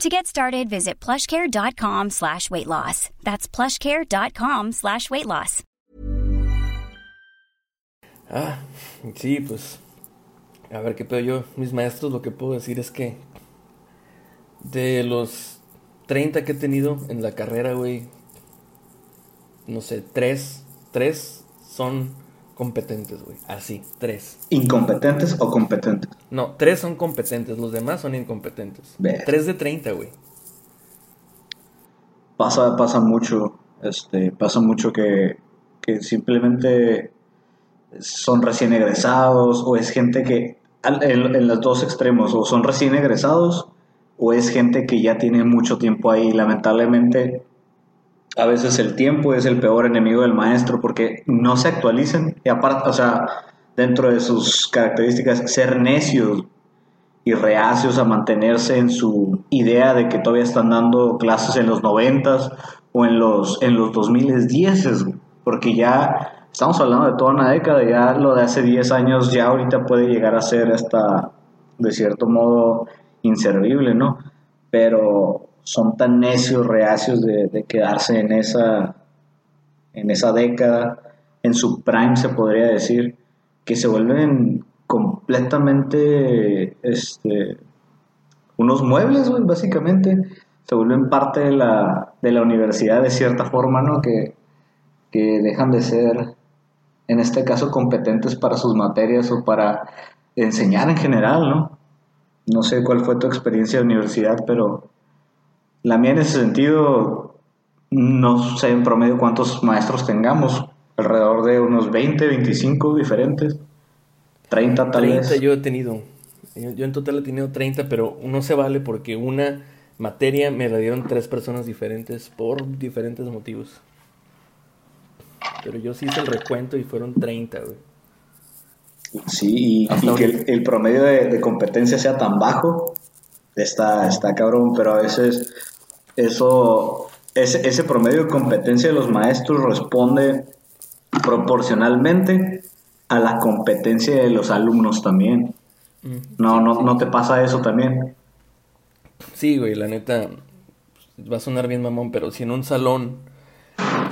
To get started, visit plushcare.com slash weight loss. That's plushcare.com slash weight loss. Ah, sí, pues. A ver qué pedo yo. Mis maestros, lo que puedo decir es que. De los 30 que he tenido en la carrera, güey. No sé, tres. Tres son competentes, güey. Así, tres. ¿Incompetentes o competentes? No, tres son competentes, los demás son incompetentes. Ver. Tres de 30, güey. Pasa, pasa mucho, este, pasa mucho que, que simplemente son recién egresados o es gente que en, en los dos extremos o son recién egresados o es gente que ya tiene mucho tiempo ahí. Lamentablemente, a veces el tiempo es el peor enemigo del maestro porque no se actualizan y aparte, o sea, dentro de sus características, ser necios y reacios a mantenerse en su idea de que todavía están dando clases en los noventas o en los, en los 2010, güey. porque ya estamos hablando de toda una década, ya lo de hace 10 años ya ahorita puede llegar a ser hasta, de cierto modo, inservible, ¿no? Pero son tan necios, reacios de, quedarse en esa, en esa década, en su prime se podría decir, que se vuelven completamente este, unos muebles, básicamente. Se vuelven parte de la, de la universidad de cierta forma, ¿no? Que, que dejan de ser, en este caso, competentes para sus materias o para enseñar en general, ¿no? No sé cuál fue tu experiencia de universidad, pero la mía en ese sentido, no sé en promedio cuántos maestros tengamos, alrededor de unos 20, 25 diferentes, 30 tal 30 vez. yo he tenido. Yo, en total he tenido 30, pero no se vale porque una materia me la dieron tres personas diferentes por diferentes motivos. Pero yo sí hice el recuento y fueron 30, güey. Sí, y, que el promedio de, de competencia sea tan bajo, está, está cabrón, pero a veces eso, ese, ese promedio de competencia de los maestros responde proporcionalmente a la competencia de los alumnos también. No, no, no te pasa eso también. Sí, güey, la neta pues, va a sonar bien mamón, pero si en un salón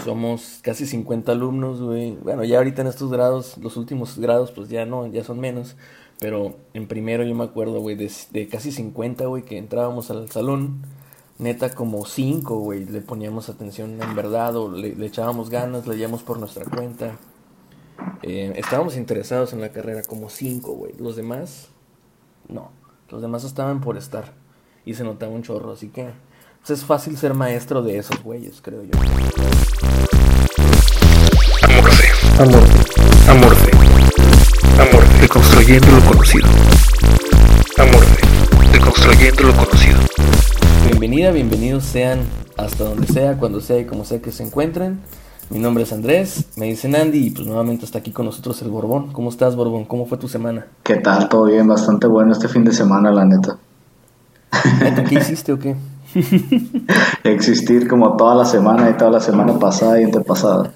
somos casi 50 alumnos, güey. Bueno, ya ahorita en estos grados, los últimos grados, pues ya no, ya son menos. Pero en primero yo me acuerdo, güey, de, de casi 50, güey, que entrábamos al salón. Neta, como 5, güey, le poníamos atención en verdad o le, echábamos ganas, leíamos por nuestra cuenta. Eh, estábamos interesados en la carrera, como 5, güey. Los demás, no. Los demás estaban por estar. Y se notaba un chorro, así que pues, es fácil ser maestro de esos güeyes, creo yo. Amorfe. Amorfe. Amorfe. Amorfe. Deconstruyendo lo conocido. Amorfe. Deconstruyendo lo conocido. Bienvenida, bienvenidos sean hasta donde sea, cuando sea y como sea que se encuentren. Mi nombre es Andrés, me dicen Andy y pues nuevamente está aquí con nosotros el Borbón. ¿Cómo estás, Borbón? ¿Cómo fue tu semana? ¿Qué tal? Todo bien, bastante bueno este fin de semana, la neta. Neta, ¿Qué hiciste o qué? existir como toda la semana y toda la semana pasada y antepasada.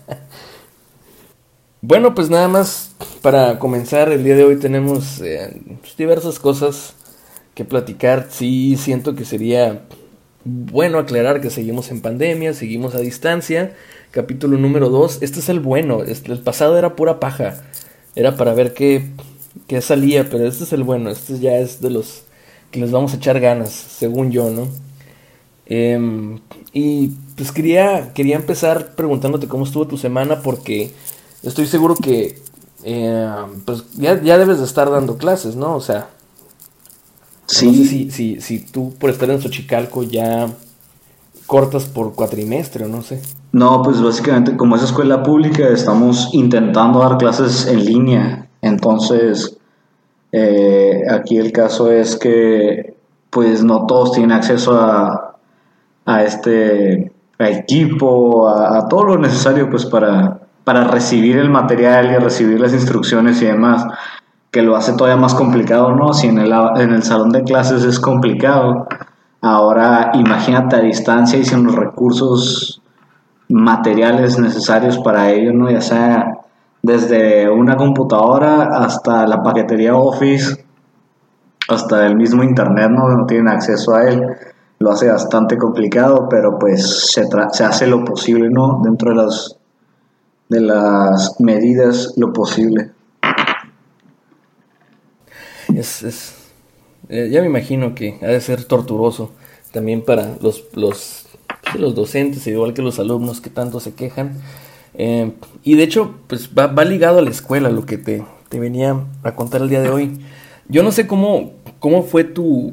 Bueno, pues nada más para comenzar, el día de hoy tenemos eh, pues, diversas cosas que platicar. Sí, siento que sería bueno aclarar que seguimos en pandemia, seguimos a distancia. Capítulo número 2, este es el bueno, este, el pasado era pura paja, era para ver qué, qué salía, pero este es el bueno, este ya es de los que les vamos a echar ganas, según yo, ¿no? Em, y pues quería, quería empezar preguntándote cómo estuvo tu semana porque estoy seguro que eh, pues ya, ya, debes de estar dando clases, ¿no? O sea, sí. no sé si, si, si tú por estar en Xochicalco ya cortas por cuatrimestre o no sé. No, pues básicamente como es escuela pública estamos intentando dar clases en línea, entonces eh, aquí el caso es que pues no todos tienen acceso a, a este equipo, a, todo lo necesario pues para, para recibir el material y recibir las instrucciones y demás, que lo hace todavía más complicado, ¿no? Si en el, en el salón de clases es complicado, ahora imagínate a distancia y sin los recursos materiales necesarios para ello, ¿no? Ya sea desde una computadora hasta la paquetería Office, hasta el mismo Internet, ¿no? No tienen acceso a él lo hace bastante complicado, pero pues se, se hace lo posible, ¿no? Dentro de las, de las medidas, lo posible. Es, es eh, ya me imagino que ha de ser torturoso también para los, los, los docentes, igual que los alumnos que tanto se quejan. Eh, y de hecho, pues va, va, ligado a la escuela lo que te, te venía a contar el día de hoy. Yo no sé cómo, cómo fue tu,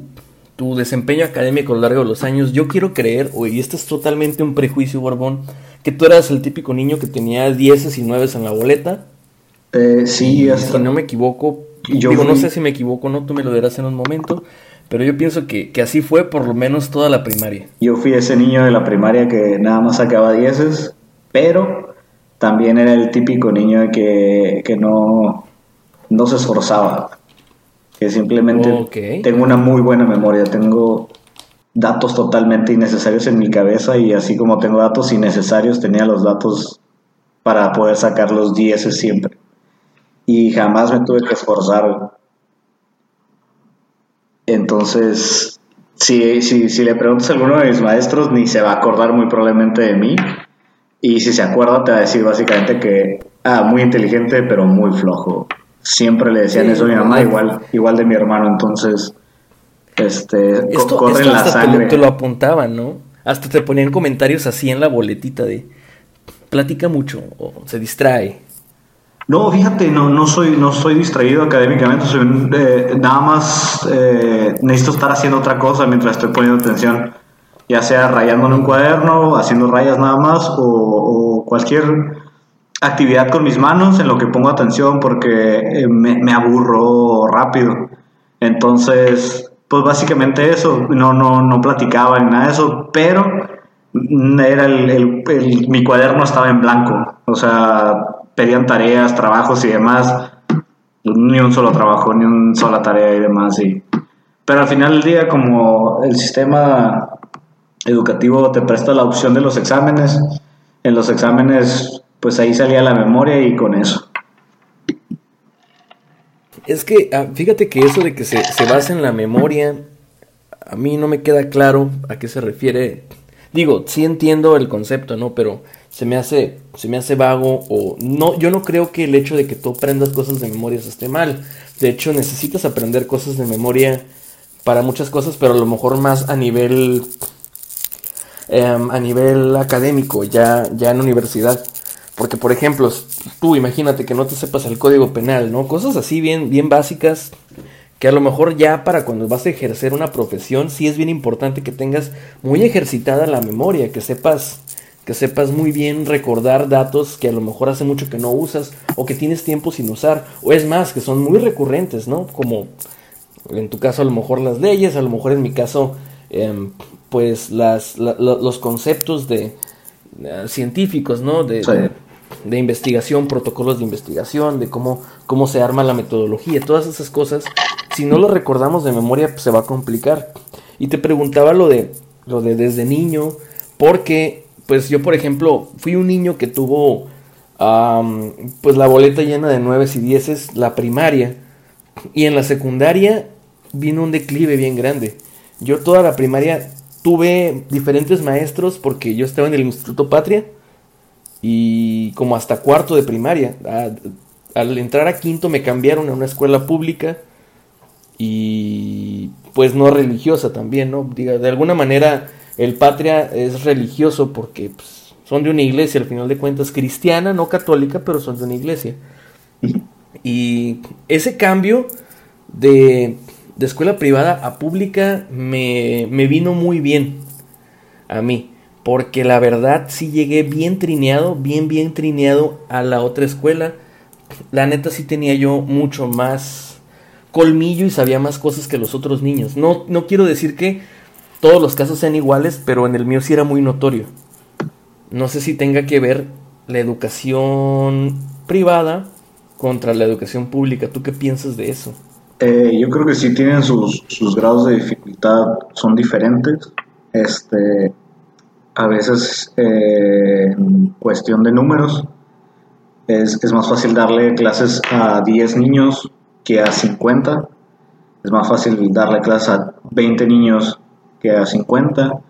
tu desempeño académico a lo largo de los años, yo quiero creer, y este es totalmente un prejuicio, Borbón, que tú eras el típico niño que tenía 10 y 9 en la boleta. Eh, sí, Si no me equivoco, yo digo, no sé si me equivoco no, tú me lo dirás en un momento, pero yo pienso que, que, así fue por lo menos toda la primaria. Yo fui ese niño de la primaria que nada más sacaba 10, pero también era el típico niño que, que no, no se esforzaba que simplemente tengo una muy buena memoria, tengo datos totalmente innecesarios en mi cabeza y así como tengo datos innecesarios, tenía los datos para poder sacar los 10 siempre. Y jamás me tuve que esforzar. Entonces, si, si, si le preguntas a alguno de mis maestros, ni se va a acordar muy probablemente de mí. Y si se acuerda, te va a decir básicamente que, ah, muy inteligente, pero muy flojo siempre le decían eso a mi mamá, igual, igual de mi hermano, entonces, este, esto, corre la sangre. Te lo, apuntaban, ¿no? Hasta te ponían comentarios así en la boletita de, platica mucho, o se distrae. No, fíjate, no, no soy, no soy distraído académicamente, eh, nada más eh, necesito estar haciendo otra cosa mientras estoy poniendo atención, ya sea rayando en un cuaderno, haciendo rayas nada más, o, o cualquier actividad con mis manos en lo que pongo atención porque eh, me, aburro rápido. Entonces, pues básicamente eso, no, no, no platicaba ni nada de eso, pero era el, mi cuaderno estaba en blanco, o sea, pedían tareas, trabajos y demás, ni un solo trabajo, ni una sola tarea y demás. Y, pero al final del día, como el sistema educativo te presta la opción de los exámenes, en los exámenes pues ahí salía la memoria y con eso. Es que, ah, fíjate que eso de que se, se basa en la memoria, a mí no me queda claro a qué se refiere. Digo, sí entiendo el concepto, ¿no? Pero se me hace, se me hace vago o no, yo no creo que el hecho de que tú aprendas cosas de memoria esté mal. De hecho, necesitas aprender cosas de memoria para muchas cosas, pero a lo mejor más a nivel em, a nivel académico, ya, ya en universidad. Porque, por ejemplo, tú imagínate que no te sepas el código penal, ¿no? Cosas así bien, bien básicas que a lo mejor ya para cuando vas a ejercer una profesión sí es bien importante que tengas muy ejercitada la memoria, que sepas que sepas muy bien recordar datos que a lo mejor hace mucho que no usas o que tienes tiempo sin usar o es más que son muy recurrentes, ¿no? Como en tu caso a lo mejor las leyes, a lo mejor en mi caso em, pues las, los conceptos de eh, científicos, ¿no? De, de investigación, protocolos de investigación, de cómo, cómo se arma la metodología, todas esas cosas, si no lo recordamos de memoria, pues se va a complicar. Y te preguntaba lo de, lo de desde niño, porque pues yo por ejemplo fui un niño que tuvo pues la boleta llena de nueves y dieces la primaria y en la secundaria vino un declive bien grande. Yo toda la primaria tuve diferentes maestros porque yo estaba en el Instituto Patria y como hasta cuarto de primaria. al entrar a quinto me cambiaron a una escuela pública y pues no religiosa también, ¿no? Diga, de alguna manera el Patria es religioso porque pues, son de una iglesia, al final de cuentas cristiana, no católica, pero son de una iglesia. Y ese cambio de, de escuela privada a pública me, me, vino muy bien a mí. Porque la verdad sí llegué bien trineado, bien, bien trineado a la otra escuela. La neta sí tenía yo mucho más colmillo y sabía más cosas que los otros niños. No, no quiero decir que todos los casos sean iguales, pero en el mío sí era muy notorio. No sé si tenga que ver la educación privada contra la educación pública. ¿Tú qué piensas de eso? Eh, yo creo que sí tienen sus, grados de dificultad, son diferentes. Este, a veces, eh, cuestión de números, es, es, más fácil darle clases a 10 niños que a 50. Es más fácil darle clases a 20 niños que a 50.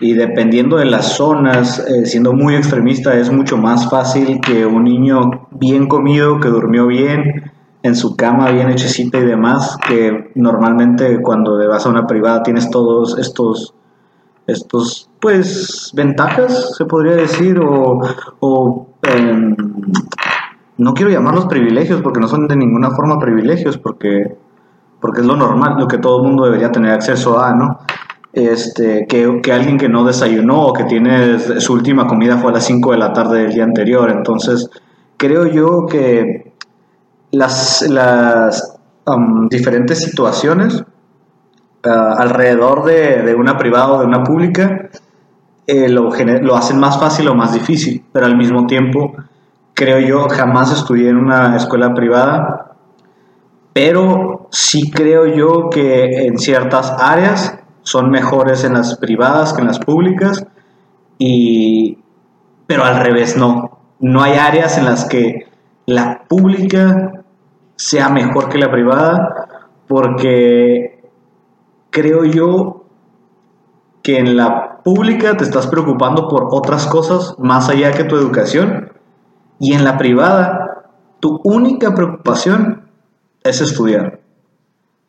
Y dependiendo de las zonas, eh, siendo muy extremista, es mucho más fácil que un niño bien comido, que durmió bien, en su cama bien hechecita y demás, que normalmente cuando vas a una privada tienes todos estos, estos pues, ventajas, se podría decir, o, o em, no quiero llamarlos privilegios porque no son de ninguna forma privilegios, porque, porque es lo normal, lo que todo el mundo debería tener acceso a, ¿no? Este, que, que, alguien que no desayunó o que tiene su última comida fue a las 5 de la tarde del día anterior. Entonces, creo yo que las, las um, diferentes situaciones uh, alrededor de, una privada o de una pública eh, lo, lo, hacen más fácil o más difícil, pero al mismo tiempo creo yo jamás estudié en una escuela privada, pero sí creo yo que en ciertas áreas son mejores en las privadas que en las públicas y pero al revés no, no hay áreas en las que la pública sea mejor que la privada, porque creo yo que en la pública te estás preocupando por otras cosas más allá que tu educación, y en la privada tu única preocupación es estudiar.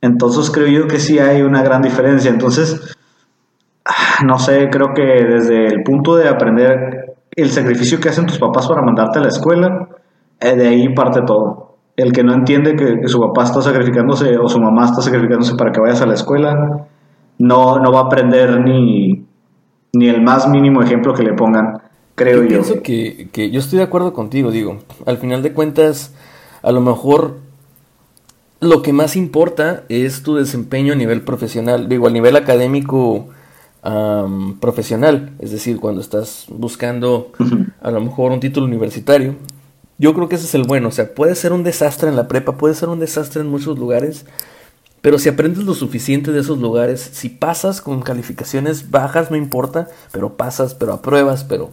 Entonces creo yo que sí hay una gran diferencia. Entonces, ah, no sé, creo que desde el punto de aprender el sacrificio que hacen tus papás para mandarte a la escuela, eh, de ahí parte todo el que no entiende que, su papá está sacrificándose o su mamá está sacrificándose para que vayas a la escuela, no, no va a aprender ni, ni el más mínimo ejemplo que le pongan, creo yo. Yo pienso que, que yo estoy de acuerdo contigo, digo, al final de cuentas, a lo mejor lo que más importa es tu desempeño a nivel profesional, digo, a nivel académico profesional, es decir, cuando estás buscando a lo mejor un título universitario, yo creo que ese es el bueno. O sea, puede ser un desastre en la prepa, puede ser un desastre en muchos lugares. Pero si aprendes lo suficiente de esos lugares, si pasas con calificaciones bajas, no importa, pero pasas, pero apruebas, pero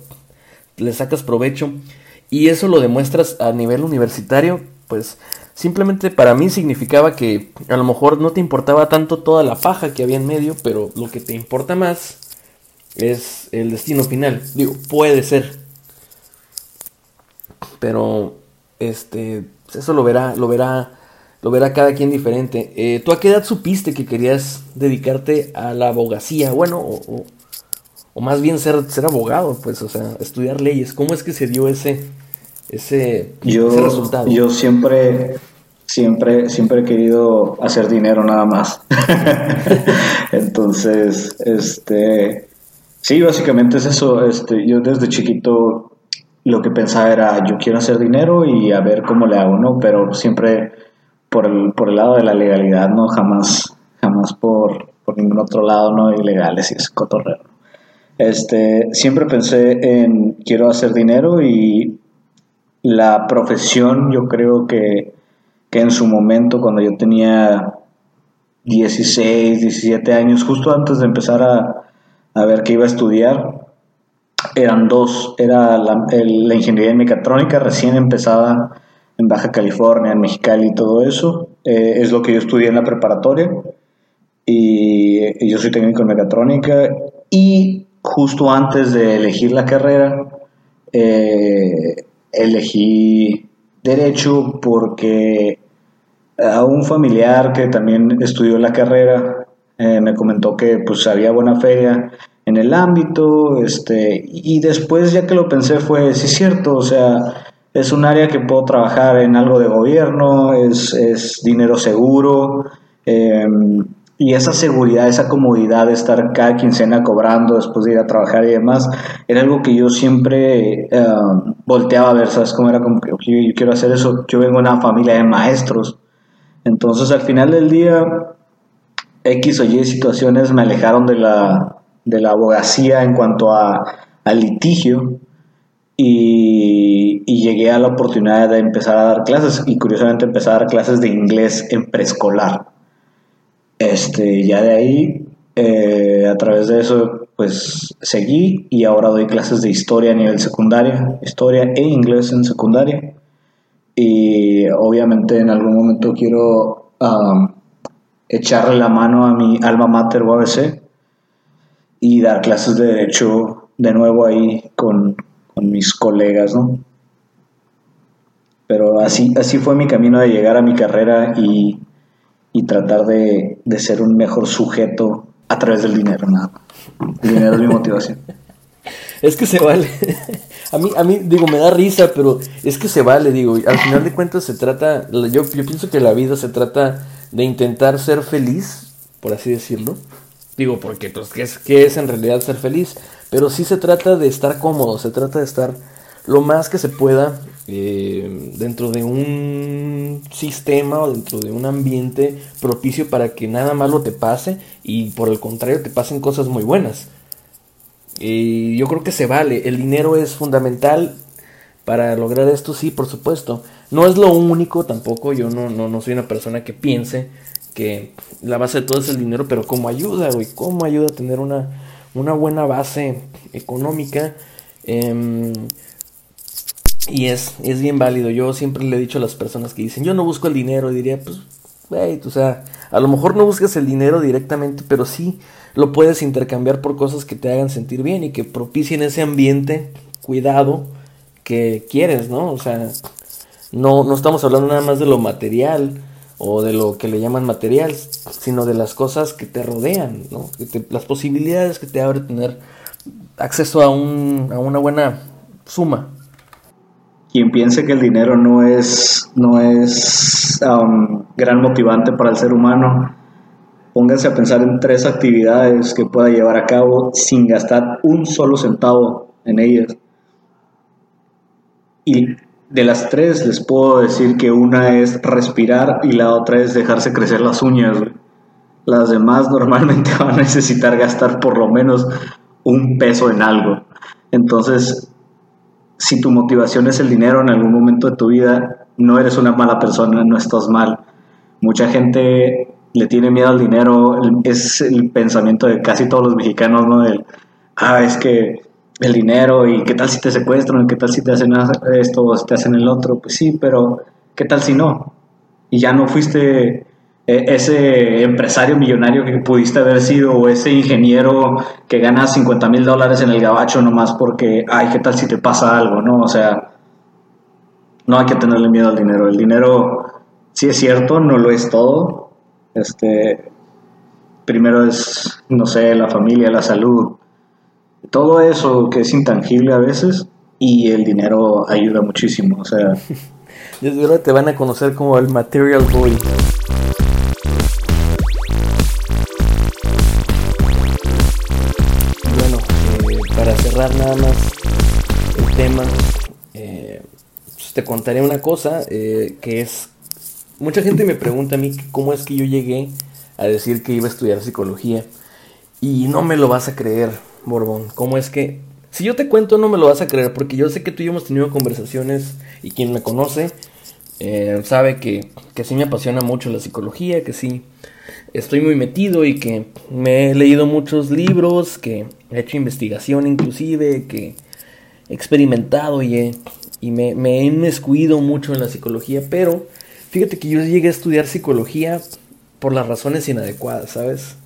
le sacas provecho. Y eso lo demuestras a nivel universitario, pues simplemente para mí significaba que a lo mejor no te importaba tanto toda la paja que había en medio, pero lo que te importa más es el destino final. Digo, puede ser, pero este eso lo verá, lo verá, lo verá cada quien diferente. Eh, ¿Tú a qué edad supiste que querías dedicarte a la abogacía? Bueno, o, más bien ser, ser abogado, pues, o sea, estudiar leyes. ¿Cómo es que se dio ese, ese, resultado? Yo siempre, siempre, siempre he querido hacer dinero nada más. Entonces, este, sí, básicamente es eso. Este, yo desde chiquito lo que pensaba era, yo quiero hacer dinero y a ver cómo le hago, ¿no? Pero siempre por el, por el lado de la legalidad, ¿no? Jamás, jamás por, por ningún otro lado, ¿no? Ilegales y es cotorreo. Este, siempre pensé en quiero hacer dinero y la profesión yo creo que, que en su momento cuando yo tenía 16, 17 años, justo antes de empezar a, a ver qué iba a estudiar. Eran dos, era la, ingeniería en mecatrónica recién empezada en Baja California, en Mexicali y todo eso. Eh, es lo que yo estudié en la preparatoria y, yo soy técnico en mecatrónica y justo antes de elegir la carrera eh, elegí derecho porque a un familiar que también estudió la carrera eh, me comentó que pues había buena feria en el ámbito este y después ya que lo pensé fue sí es cierto o sea es un área que puedo trabajar en algo de gobierno, es, dinero seguro, em, y esa seguridad, esa comodidad de estar cada quincena cobrando después de ir a trabajar y demás, era algo que yo siempre em, volteaba a ver, ¿sabes cómo era? Como que yo, quiero hacer eso, yo vengo de una familia de maestros, entonces al final del día, X o Y situaciones me alejaron de la, de la abogacía en cuanto a, litigio, y, llegué a la oportunidad de empezar a dar clases y curiosamente empecé a dar clases de inglés en preescolar. Este, ya de ahí, eh, a través de eso, pues seguí y ahora doy clases de historia a nivel secundaria, historia e inglés en secundaria. Y obviamente en algún momento quiero echarle la mano a mi alma mater UABC y dar clases de derecho de nuevo ahí con, con mis colegas, ¿no? Pero así, así fue mi camino de llegar a mi carrera y, tratar de, ser un mejor sujeto a través del dinero, nada. El dinero es mi motivación. Es que se vale. A mí, a mí, digo, me da risa, pero es que se vale, digo. Al final de cuentas se trata, yo, yo pienso que la vida se trata de intentar ser feliz, por así decirlo. Digo, porque, pues, ¿qué es, qué es en realidad ser feliz? Pero sí se trata de estar cómodo, se trata de estar lo más que se pueda eh, dentro de un sistema o dentro de un ambiente propicio para que nada malo te pase y por el contrario te pasen cosas muy buenas. Y yo creo que se vale, el dinero es fundamental para lograr esto, sí, por supuesto. No es lo único tampoco, yo no, no, no soy una persona que piense que la base de todo es el dinero, pero como ayuda, güey, como ayuda a tener una una buena base económica. Em, y es, es bien válido. Yo siempre le he dicho a las personas que dicen, yo no busco el dinero, diría, pues, wey, o sea, a lo mejor no buscas el dinero directamente, pero sí lo puedes intercambiar por cosas que te hagan sentir bien y que propicien ese ambiente, cuidado, que quieres, ¿no? O sea, no, no estamos hablando nada más de lo material, o de lo que le llaman material, sino de las cosas que te rodean, ¿no? las posibilidades que te abre tener acceso a, un, a una buena suma. Quien piense que el dinero no es, no es um, gran motivante para el ser humano, pónganse a pensar en tres actividades que pueda llevar a cabo sin gastar un solo centavo en ellas. Y de las tres les puedo decir que una es respirar y la otra es dejarse crecer las uñas. Las demás normalmente van a necesitar gastar por lo menos un peso en algo. Entonces, si tu motivación es el dinero en algún momento de tu vida, no eres una mala persona, no estás mal. Mucha gente le tiene miedo al dinero, es el pensamiento de casi todos los mexicanos, ¿no? El, ah, es que el dinero y qué tal si te secuestran, qué tal si te hacen esto o si te hacen el otro, pues sí, pero qué tal si no. Y ya no fuiste ese empresario millonario que pudiste haber sido o ese ingeniero que gana 50 mil dólares en el gabacho nomás porque, ay, qué tal si te pasa algo, ¿no? O sea, no hay que tenerle miedo al dinero. El dinero, sí es cierto, no lo es todo. Este, primero es, no sé, la familia, la salud, todo eso que es intangible a veces y el dinero ayuda muchísimo, o sea... Desde ahora te van a conocer como el Material Boy. Nada más el tema, eh, pues te contaré una cosa eh, que es... Mucha gente me pregunta a mí cómo es que yo llegué a decir que iba a estudiar psicología y no me lo vas a creer Borbón, ¿cómo es que... Si yo te cuento no me lo vas a creer porque yo sé que tú y yo hemos tenido conversaciones y quien me conoce eh, sabe que, que sí me apasiona mucho la psicología, que sí estoy muy metido y que me he leído muchos libros, que he hecho investigación inclusive, que he experimentado y, y me, me he inmiscuido mucho en la psicología, pero fíjate que yo llegué a estudiar psicología por las razones inadecuadas, ¿sabes?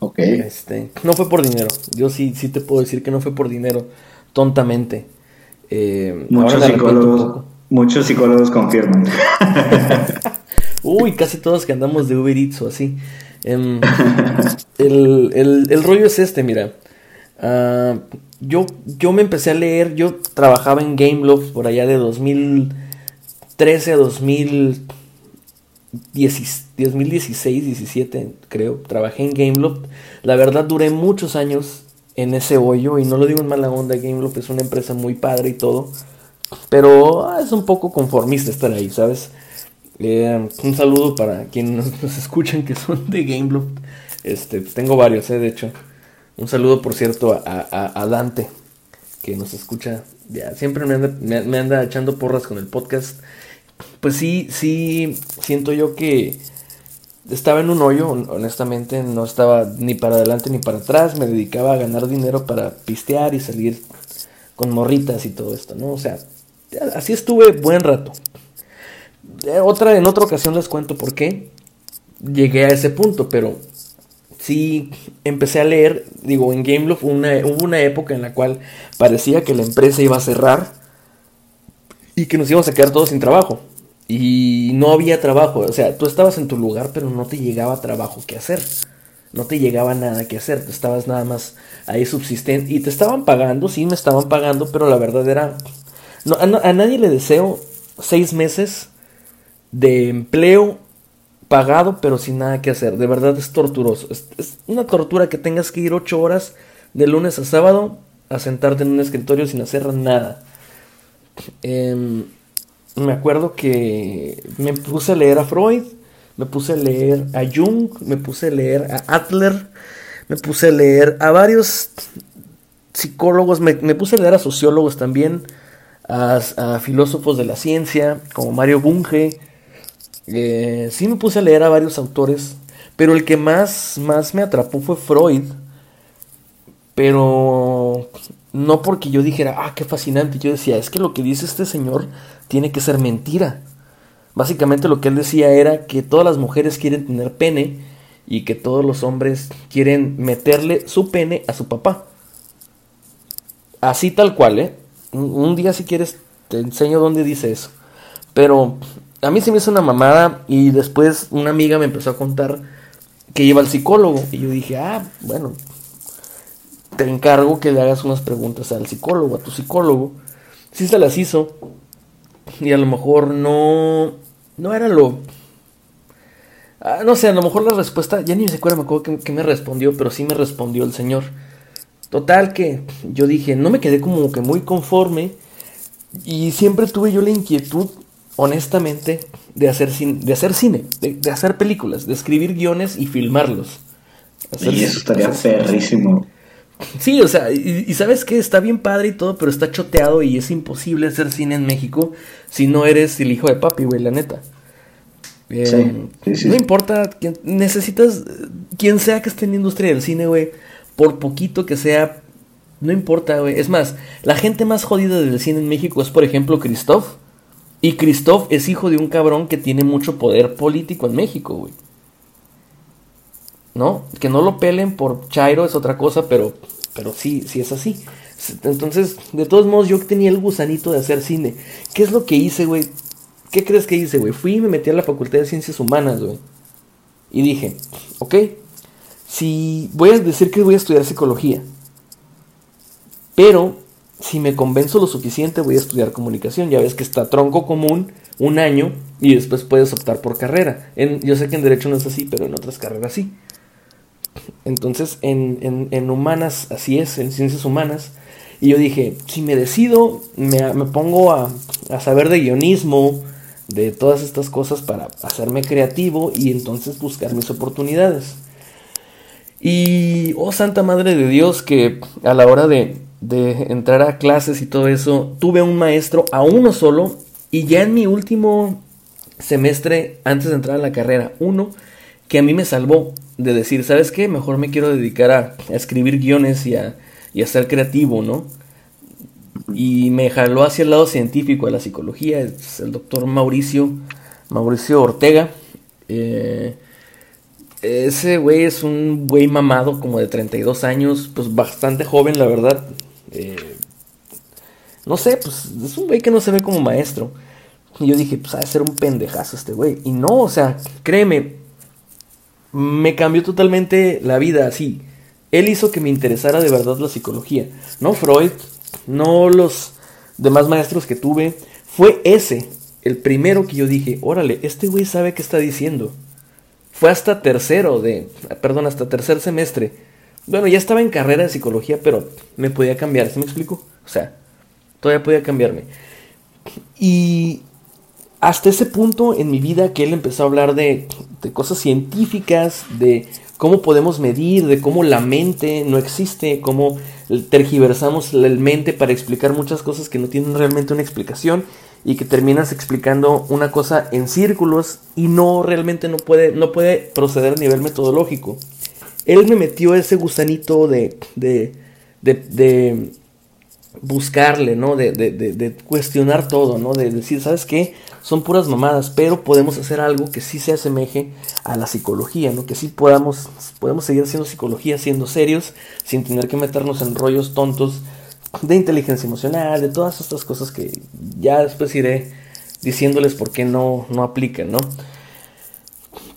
Ok. Este, no fue por dinero. Yo sí, sí te puedo decir que no fue por dinero, tontamente. Eh, muchos, psicólogos, muchos psicólogos confirman. Uy, casi todos que andamos de Uber Eats o así. Em, el, el- el rollo es este, mira. Ah, yo, yo me empecé a leer, yo trabajaba en Gameloft por allá de 2013 a 2010 2016, 17 creo. Trabajé en Gameloft. La verdad duré muchos años en ese hoyo y no lo digo en mala onda. Gameloft es una empresa muy padre y todo. Pero ah, es un poco conformista estar ahí, ¿sabes? Eh, un saludo para quienes nos, escuchan que son de Gameloft. Este, tengo varios, eh, de hecho. Un saludo, por cierto, a, a- Dante, que nos escucha. Ya, siempre me anda, me- me anda echando porras con el podcast. Pues sí, sí, siento yo que estaba en un hoyo, hon- honestamente, no estaba ni para adelante ni para atrás. Me dedicaba a ganar dinero para pistear y salir con morritas y todo esto, ¿no? O sea, así estuve buen rato. Eh, Otra, en otra ocasión les cuento por qué llegué a ese punto, pero sí empecé a leer, digo, en Gameloft una, hubo una época en la cual parecía que la empresa iba a cerrar y que nos íbamos a quedar todos sin trabajo. Y no había trabajo, o sea, tú estabas en tu lugar, pero no te llegaba trabajo que hacer. No te llegaba nada que hacer, tú estabas nada más ahí subsistente. Y te estaban pagando, sí, me estaban pagando, pero la verdad era... No, a, a nadie le deseo seis meses de empleo pagado, pero sin nada que hacer. De verdad es torturoso. Es, una tortura que tengas que ir ocho horas de lunes a sábado a sentarte en un escritorio sin hacer nada. Em, me acuerdo que me puse a leer a Freud, me puse a leer a Jung, me puse a leer a Adler, me puse a leer a varios psicólogos, me, me puse a leer a sociólogos también, a filósofos de la ciencia, como Mario Bunge. Sí me puse a leer a varios autores, pero el que más, más me atrapó fue Freud. Pero no porque yo dijera, ah, qué fascinante. Yo decía, es que lo que dice este señor tiene que ser mentira. Básicamente lo que él decía era que todas las mujeres quieren tener pene y que todos los hombres quieren meterle su pene a su papá. Así tal cual, ¿eh? Un, un día si quieres te enseño dónde dice eso. Pero a mí se me hizo una mamada y después una amiga me empezó a contar que iba al psicólogo. Y yo dije, ah, bueno, te encargo que le hagas unas preguntas al psicólogo, a tu psicólogo. Sí se las hizo. Y a lo mejor no, no era lo... Ah, no sé, a lo mejor la respuesta, ya ni me acuerdo, me acuerdo que, que me respondió, pero sí me respondió el señor. Total que yo dije, no me quedé como que muy conforme y siempre tuve yo la inquietud, honestamente, de hacer, cin- de hacer cine, de, de hacer películas, de escribir guiones y filmarlos. Hacer- Y eso estaría perrísimo. Sí, o sea, y, y sabes que está bien padre y todo, pero está choteado y es imposible hacer cine en México si no eres el hijo de papi, güey, la neta. Eh, Sí, sí, sí. No importa, quién- necesitas, quien sea que esté en la industria del cine, güey, por poquito que sea, no importa, güey. Es más, la gente más jodida del cine en México es, por ejemplo, Christoph. Y Christoph es hijo de un cabrón que tiene mucho poder político en México, güey. ¿no? Que no lo pelen por Chairo es otra cosa, pero, pero sí, sí es así. Entonces, de todos modos, yo tenía el gusanito de hacer cine. ¿Qué es lo que hice, güey? ¿Qué crees que hice, güey? Fui y me metí a la Facultad de Ciencias Humanas, güey. Y dije, ok, si voy a decir que voy a estudiar psicología, pero si me convenzo lo suficiente voy a estudiar comunicación. Ya ves que está tronco común un año y después puedes optar por carrera. En, yo sé que en derecho no es así, pero en otras carreras sí. Entonces, en, en, en humanas, así es, en ciencias humanas. Y yo dije, si me decido, me, me pongo a, a saber de guionismo, de todas estas cosas para hacerme creativo y entonces buscar mis oportunidades. Y, oh Santa Madre de Dios, que a la hora de, de entrar a clases y todo eso, tuve un maestro, a uno solo, Y ya en mi último semestre, antes de entrar a la carrera, uno que a mí me salvó de decir, ¿sabes qué? Mejor me quiero dedicar a, escribir guiones y a, y a ser creativo, ¿no? Y me jaló hacia el lado científico de la psicología, es el doctor Mauricio, Mauricio Ortega. Eh, ese güey es un güey mamado, como de 32 años, pues bastante joven, la verdad. Eh, no sé, pues es un güey que no se ve como maestro. Y yo dije, pues ha ser un pendejazo este güey. Y no, o sea, créeme, me cambió totalmente la vida así. Él hizo que me interesara de verdad la psicología. No Freud, no los demás maestros que tuve. Fue ese, el primero que yo dije, órale, este güey sabe qué está diciendo. Fue hasta tercero de, perdón, hasta tercer semestre. Bueno, ya estaba en carrera de psicología, pero me podía cambiar, ¿se me explico? O sea, todavía podía cambiarme. Y hasta ese punto en mi vida que él empezó a hablar de, de, cosas científicas, de cómo podemos medir, de cómo la mente no existe, cómo tergiversamos la mente para explicar muchas cosas que no tienen realmente una explicación y que terminas explicando una cosa en círculos y no realmente no puede, no puede proceder a nivel metodológico. Él me metió ese gusanito de, de, de, de buscarle, ¿no? De, de, de, cuestionar todo, ¿no? De decir, ¿sabes qué? Son puras mamadas, pero podemos hacer algo que sí se asemeje a la psicología, ¿no? Que sí podamos, podemos seguir haciendo psicología, siendo serios, sin tener que meternos en rollos tontos de inteligencia emocional, de todas estas cosas que ya después iré diciéndoles por qué no, no aplican, ¿no?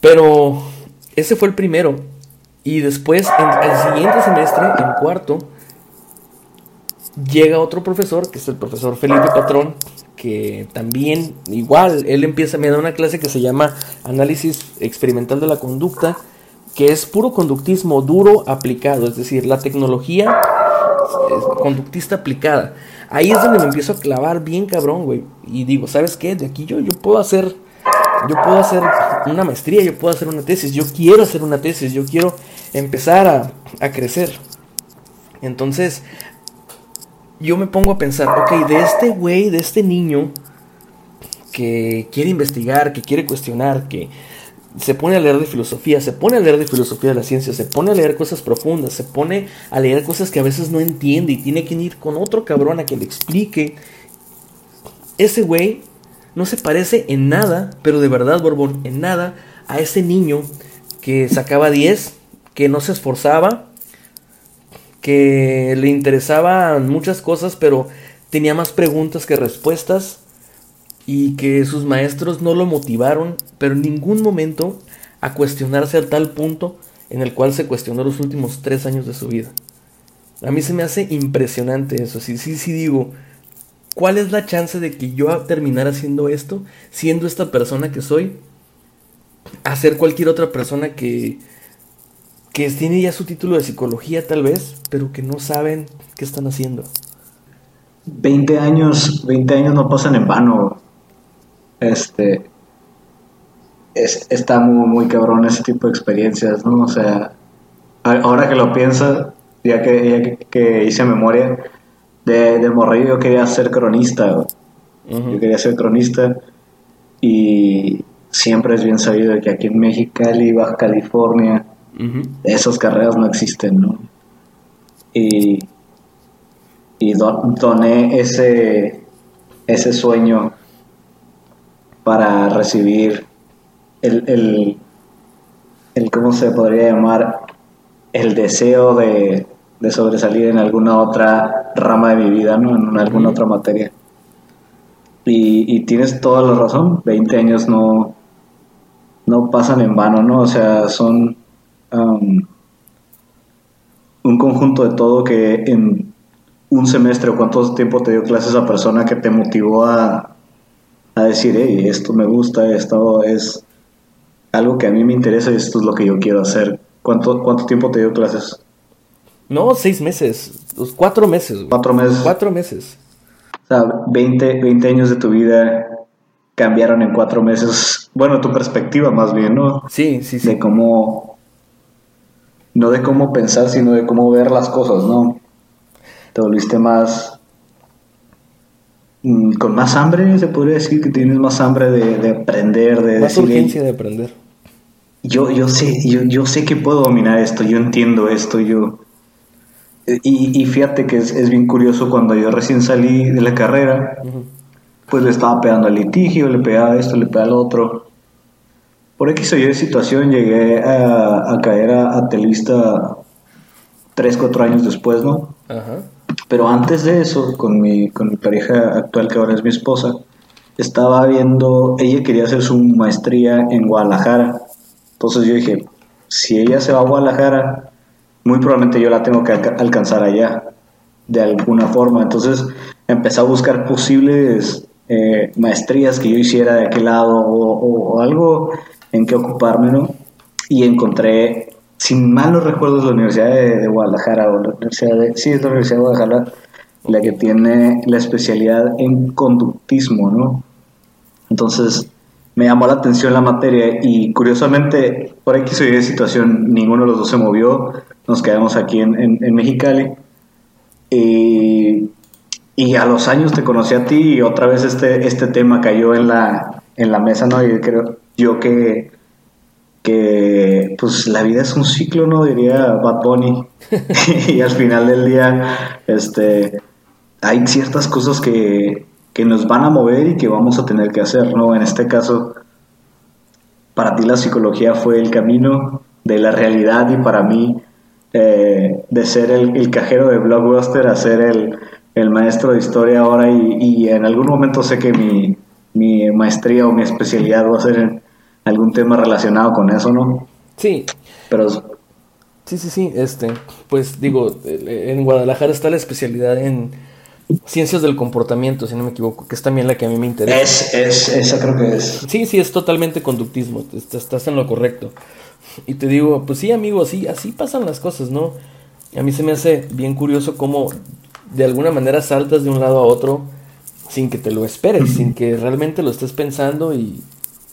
Pero ese fue el primero. Y después, en el siguiente semestre, en cuarto, llega otro profesor, que es el profesor Felipe Patrón, que también, igual, él empieza, me da una clase que se llama Análisis Experimental de la Conducta, que es puro conductismo duro aplicado, es decir, la tecnología conductista aplicada. Ahí es donde me empiezo a clavar bien cabrón, güey. Y digo, ¿sabes qué? De aquí yo, yo puedo hacer, yo puedo hacer una maestría, yo puedo hacer una tesis, yo quiero hacer una tesis, yo quiero empezar a, a crecer. Entonces, yo me pongo a pensar, ok, de este güey, de este niño que quiere investigar, que quiere cuestionar, que se pone a leer de filosofía, se pone a leer de filosofía de la ciencia, se pone a leer cosas profundas, se pone a leer cosas que a veces no entiende y tiene que ir con otro cabrón a que le explique. Ese güey no se parece en nada, pero de verdad, Borbón, en nada, a ese niño que sacaba 10, que no se esforzaba, que le interesaban muchas cosas, pero tenía más preguntas que respuestas y que sus maestros no lo motivaron, pero en ningún momento a cuestionarse a tal punto en el cual se cuestionó los últimos tres años de su vida. A mí se me hace impresionante eso. Sí, sí, sí digo, ¿cuál es la chance de que yo terminara haciendo esto, siendo esta persona que soy, a ser cualquier otra persona que, que tiene ya su título de psicología tal vez, pero que no saben qué están haciendo. 20 años, 20 años no pasan en vano. Este es, está muy, muy cabrón ese tipo de experiencias, ¿no? O sea, ahora que lo pienso, ya que, que, hice memoria, de, de morrillo yo quería ser cronista, yo quería ser cronista y siempre es bien sabido que aquí en Mexicali, Baja California, esas carreras no existen, ¿no? Y, y doné ese, ese sueño para recibir el, el, el, ¿cómo se podría llamar? El deseo de, de, sobresalir en alguna otra rama de mi vida, ¿no? En alguna otra materia. Y, y, tienes toda la razón, 20 años no, no pasan en vano, ¿no? O sea, son um, un conjunto de todo que en un semestre o cuánto tiempo te dio clases a persona que te motivó a, a decir, hey, esto me gusta, esto es algo que a mí me interesa y esto es lo que yo quiero hacer. ¿Cuánto, cuánto tiempo te dio clases? No, seis meses, cuatro meses. Cuatro meses. Cuatro meses. O sea, 20, 20 años de tu vida cambiaron en cuatro meses. Bueno, tu perspectiva más bien, ¿no? Sí, sí, sí. De cómo, no de cómo pensar, sino de cómo ver las cosas, ¿no? Te volviste más mm, con más hambre, se podría decir que tienes más hambre de, de aprender, de Más decir, urgencia de aprender. yo, yo sé, yo, yo sé que puedo dominar esto, yo entiendo esto, yo... Y, y fíjate que es, es bien curioso cuando yo recién salí de la carrera, pues le estaba pegando al litigio, le pegaba esto, le pegaba al otro. Por X o Y situación llegué a, a caer a, a Televista 3, 4 años después, ¿no? Ajá. Pero antes de eso, con mi, con mi pareja actual, que ahora es mi esposa, estaba viendo, ella quería hacer su maestría en Guadalajara. Entonces yo dije, si ella se va a Guadalajara, muy probablemente yo la tengo que alca- alcanzar allá, de alguna forma. Entonces empecé a buscar posibles eh, maestrías que yo hiciera de aquel lado o, o- o algo en que ocuparme, ¿no? Y encontré, sin mal no recuerdo, la Universidad de, de Guadalajara, o la Universidad de, sí, es la Universidad de Guadalajara, la que tiene la especialidad en conductismo, ¿no? Entonces me llamó la atención la materia y curiosamente, por aquí soy de situación, ninguno de los dos se movió, nos quedamos aquí en, en, en Mexicali. Y, y a los años te conocí a ti y otra vez este, este tema cayó en la, en la mesa, ¿no? Y creo yo que, que pues la vida es un ciclo, ¿no? Diría Bad Bunny. y al final del día, este, hay ciertas cosas que, que nos van a mover y que vamos a tener que hacer, ¿no? En este caso, para ti la psicología fue el camino de la realidad y para mí eh, de ser el, el cajero de Blockbuster a ser el, el maestro de historia ahora y, y en algún momento sé que mi, mi maestría o mi especialidad va a ser en algún tema relacionado con eso, ¿no? Sí, Pero sí, sí, sí. Este, pues digo, eh, en Guadalajara está la especialidad en ciencias del comportamiento, si no me equivoco, que es también la que a mí me interesa. es, es, esa creo que es. Sí, sí, es totalmente conductismo, est- estás en lo correcto. Y te digo, pues sí, amigo, así, así pasan las cosas, ¿no? A mí se me hace bien curioso cómo de alguna manera saltas de un lado a otro sin que te lo esperes, sin que realmente lo estés pensando y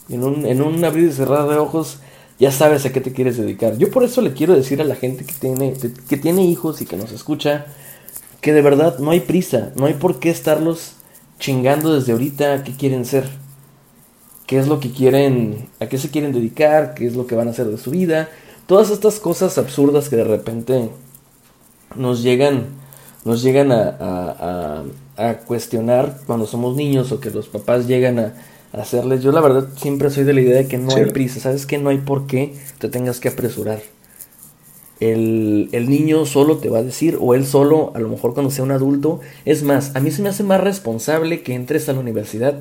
en un, en un abrir y cerrar de ojos ya sabes a qué te quieres dedicar. Yo por eso le quiero decir a la gente que tiene, que tiene hijos y que nos escucha que de verdad no hay prisa, no hay por qué estarlos chingando desde ahorita qué quieren ser qué es lo que quieren, a qué se quieren dedicar, qué es lo que van a hacer de su vida, todas estas cosas absurdas que de repente nos llegan, nos llegan a, a- a- a cuestionar cuando somos niños o que los papás llegan a, a hacerles. Yo la verdad siempre soy de la idea de que no Sí. hay prisa, sabes que no hay por qué te tengas que apresurar. El, el niño solo te va a decir, o él solo, a lo mejor cuando sea un adulto. Es más, a mí se me hace más responsable que entres a la universidad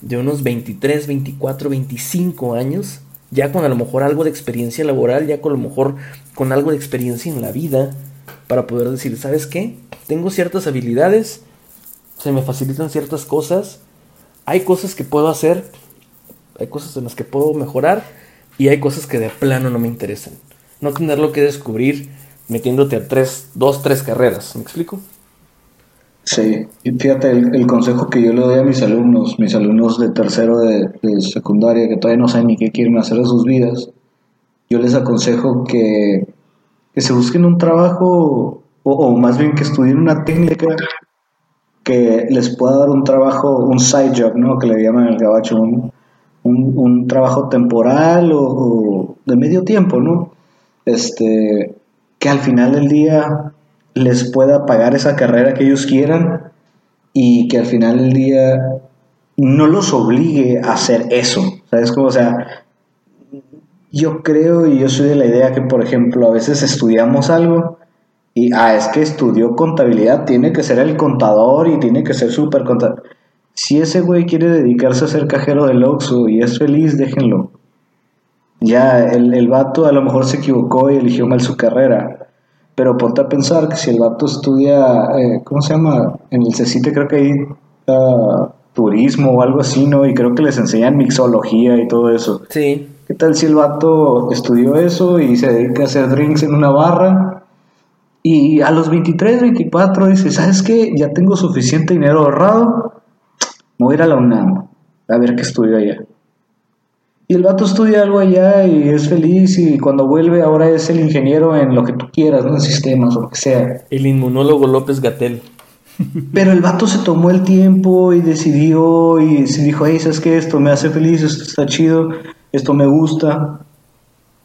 de unos 23, 24, 25 años, ya con a lo mejor algo de experiencia laboral, ya con a lo mejor con algo de experiencia en la vida, para poder decir, ¿sabes qué? Tengo ciertas habilidades, se me facilitan ciertas cosas, hay cosas que puedo hacer, hay cosas en las que puedo mejorar y hay cosas que de plano no me interesan. No tenerlo que descubrir metiéndote a tres, dos, tres carreras, ¿me explico? Sí, y fíjate, el, el consejo que yo le doy a mis alumnos, mis alumnos de tercero de, de secundaria, que todavía no saben ni qué quieren hacer de sus vidas, yo les aconsejo que, que se busquen un trabajo, o, más bien que estudien una técnica que les pueda dar un trabajo, un side job, ¿no? Que le llaman el gabacho, un, un, trabajo temporal o de medio tiempo, ¿no? Este, que al final del día les pueda pagar esa carrera que ellos quieran y que al final del día no los obligue a hacer eso. ¿Sabes cómo? O sea, yo creo y yo soy de la idea que, por ejemplo, a veces estudiamos algo y, ah, es que estudió contabilidad, tiene que ser el contador y tiene que ser súper contador. Si ese güey quiere dedicarse a ser cajero del Oxxo y es feliz, déjenlo. Ya, el, el vato a lo mejor se equivocó y eligió mal su carrera. Pero ponte a pensar que si el vato estudia, eh, ¿cómo se llama? En el CECITE creo que hay turismo o algo así, ¿no? Y creo que les enseñan mixología y todo eso. Sí, ¿Qué tal si el vato estudió eso y se dedica a hacer drinks en una barra? Y a los 23, 24 dice, ¿sabes qué? Ya tengo suficiente dinero ahorrado, me voy a ir a la UNAM a ver qué estudio allá. Y el vato estudia algo allá y es feliz y cuando vuelve ahora es el ingeniero en lo que tú quieras, ¿no? En sistemas o lo que sea. el inmunólogo López Gatel. Pero el vato se tomó el tiempo y decidió y se dijo, hey, ¿sabes qué? Esto me hace feliz, esto está chido, esto me gusta,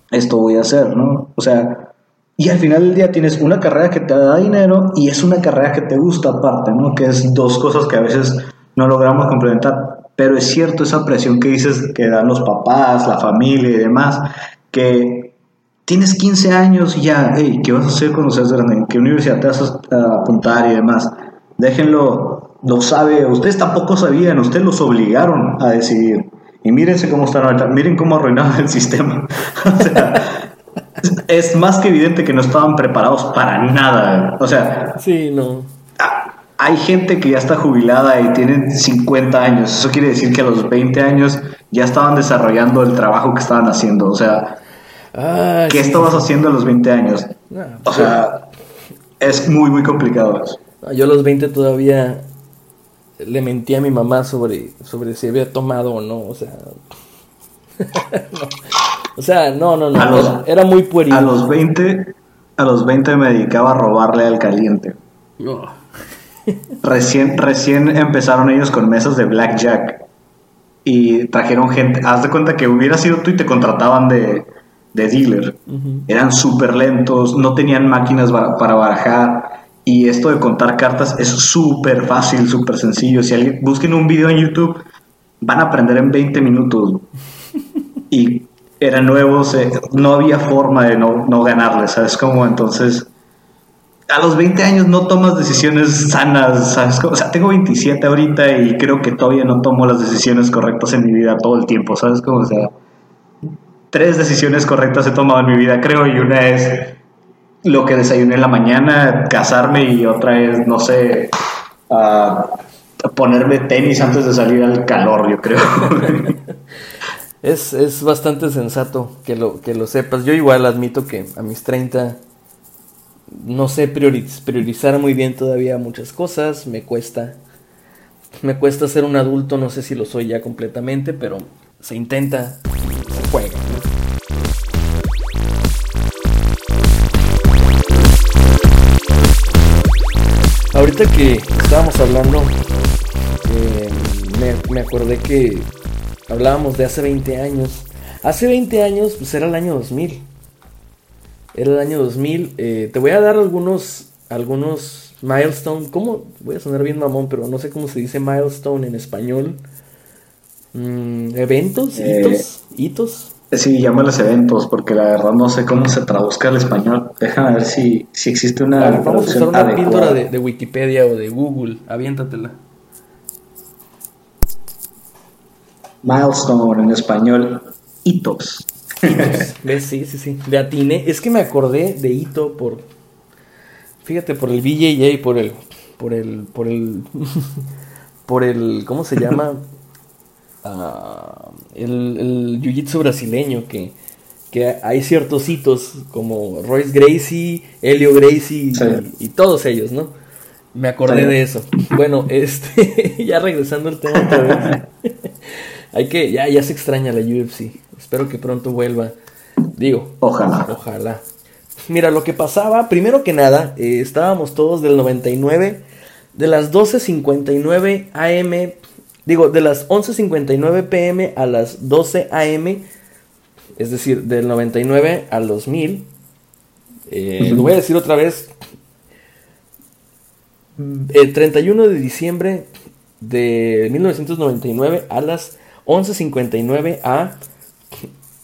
esto voy a hacer, ¿no? O sea, y al final del día tienes una carrera que te da dinero y es una carrera que te gusta aparte, ¿no? Que es dos cosas que a veces no logramos complementar. Pero es cierto esa presión que dices que dan los papás, la familia y demás, que tienes 15 años y ya, hey, ¿qué vas a hacer cuando seas grande? ¿En qué universidad te vas a apuntar y demás? Déjenlo, lo sabe, ustedes tampoco sabían, ustedes los obligaron a decidir. Y mírense cómo están ahorita, miren cómo arruinaron el sistema. o sea, es más que evidente que no estaban preparados para nada. O sea, sí, no. Hay gente que ya está jubilada y tienen 50 años. Eso quiere decir que a los 20 años ya estaban desarrollando el trabajo que estaban haciendo. O sea, ¿qué estabas haciendo a los 20 años? o pues sea, es muy, muy complicado eso. Yo a los 20 todavía le mentí a mi mamá sobre, sobre si había tomado o no. O sea, O sea, no, no, no. era, muy pueril. A los 20, a los 20 me dedicaba a robarle al caliente. Recién, recién empezaron ellos con mesas de blackjack. Y trajeron gente. Haz de cuenta que hubiera sido tú y te contrataban de, de dealer. Eran súper lentos, no tenían máquinas para barajar. Y esto de contar cartas es súper fácil, súper sencillo. Si alguien busquen un video en YouTube, van a aprender en 20 minutos. Y eran nuevos, no había forma de no, no ganarles, ¿sabes cómo? Entonces, a los 20 años no tomas decisiones sanas, ¿sabes? O sea, tengo 27 ahorita y creo que todavía no tomo las decisiones correctas en mi vida todo el tiempo, ¿sabes cómo? O sea, tres decisiones correctas he tomado en mi vida, creo, y una es lo que desayuné en la mañana, casarme, y otra es, no sé, ponerme tenis antes de salir al calor, yo creo. Es, es bastante sensato que lo, que lo sepas. Yo igual admito que a mis 30 no sé priorizar muy bien todavía muchas cosas. Me cuesta. Me cuesta ser un adulto, no sé si lo soy ya completamente, pero se intenta, se juega. Ahorita que estábamos hablando, eh, me, me acordé que Hablábamos de hace 20 años. Hace 20 años, pues era el año 2000. Era el año 2000. Eh, te voy a dar algunos, algunos milestone. ¿Cómo? Voy a sonar bien mamón, pero no sé cómo se dice milestone en español. Mm, ¿Eventos? Eh, ¿Hitos? ¿Hitos? Sí, llámalos eventos, porque la verdad no sé cómo se traduzca al español. Déjame ver si, si existe una. vamos a usar una píldora de, de Wikipedia o de Google. Aviéntatela. milestone en español, hitos. ¿Ves? Sí, sí, sí. De atine. Es que me acordé de hito por. Fíjate, por el BJJ, por el. Por el. Por el. por el. ¿Cómo se llama? Ah, el, el jiu-jitsu brasileño que. Que hay ciertos hitos como Royce Gracie, Helio Gracie y, todos ellos, ¿no? Me acordé de eso. Bueno, este. ya regresando al tema otra vez. Hay que, ya, ya se extraña la UFC. Espero que pronto vuelva. Digo, ojalá. Ojalá. Mira, lo que pasaba, primero que nada, eh, estábamos todos del 99, de las 12.59 AM, digo, de las 11.59 pm a las 12 am, es decir, del 99 al 2000. Eh, lo voy a decir otra vez. El 31 de diciembre de 1999 a las 11.59 a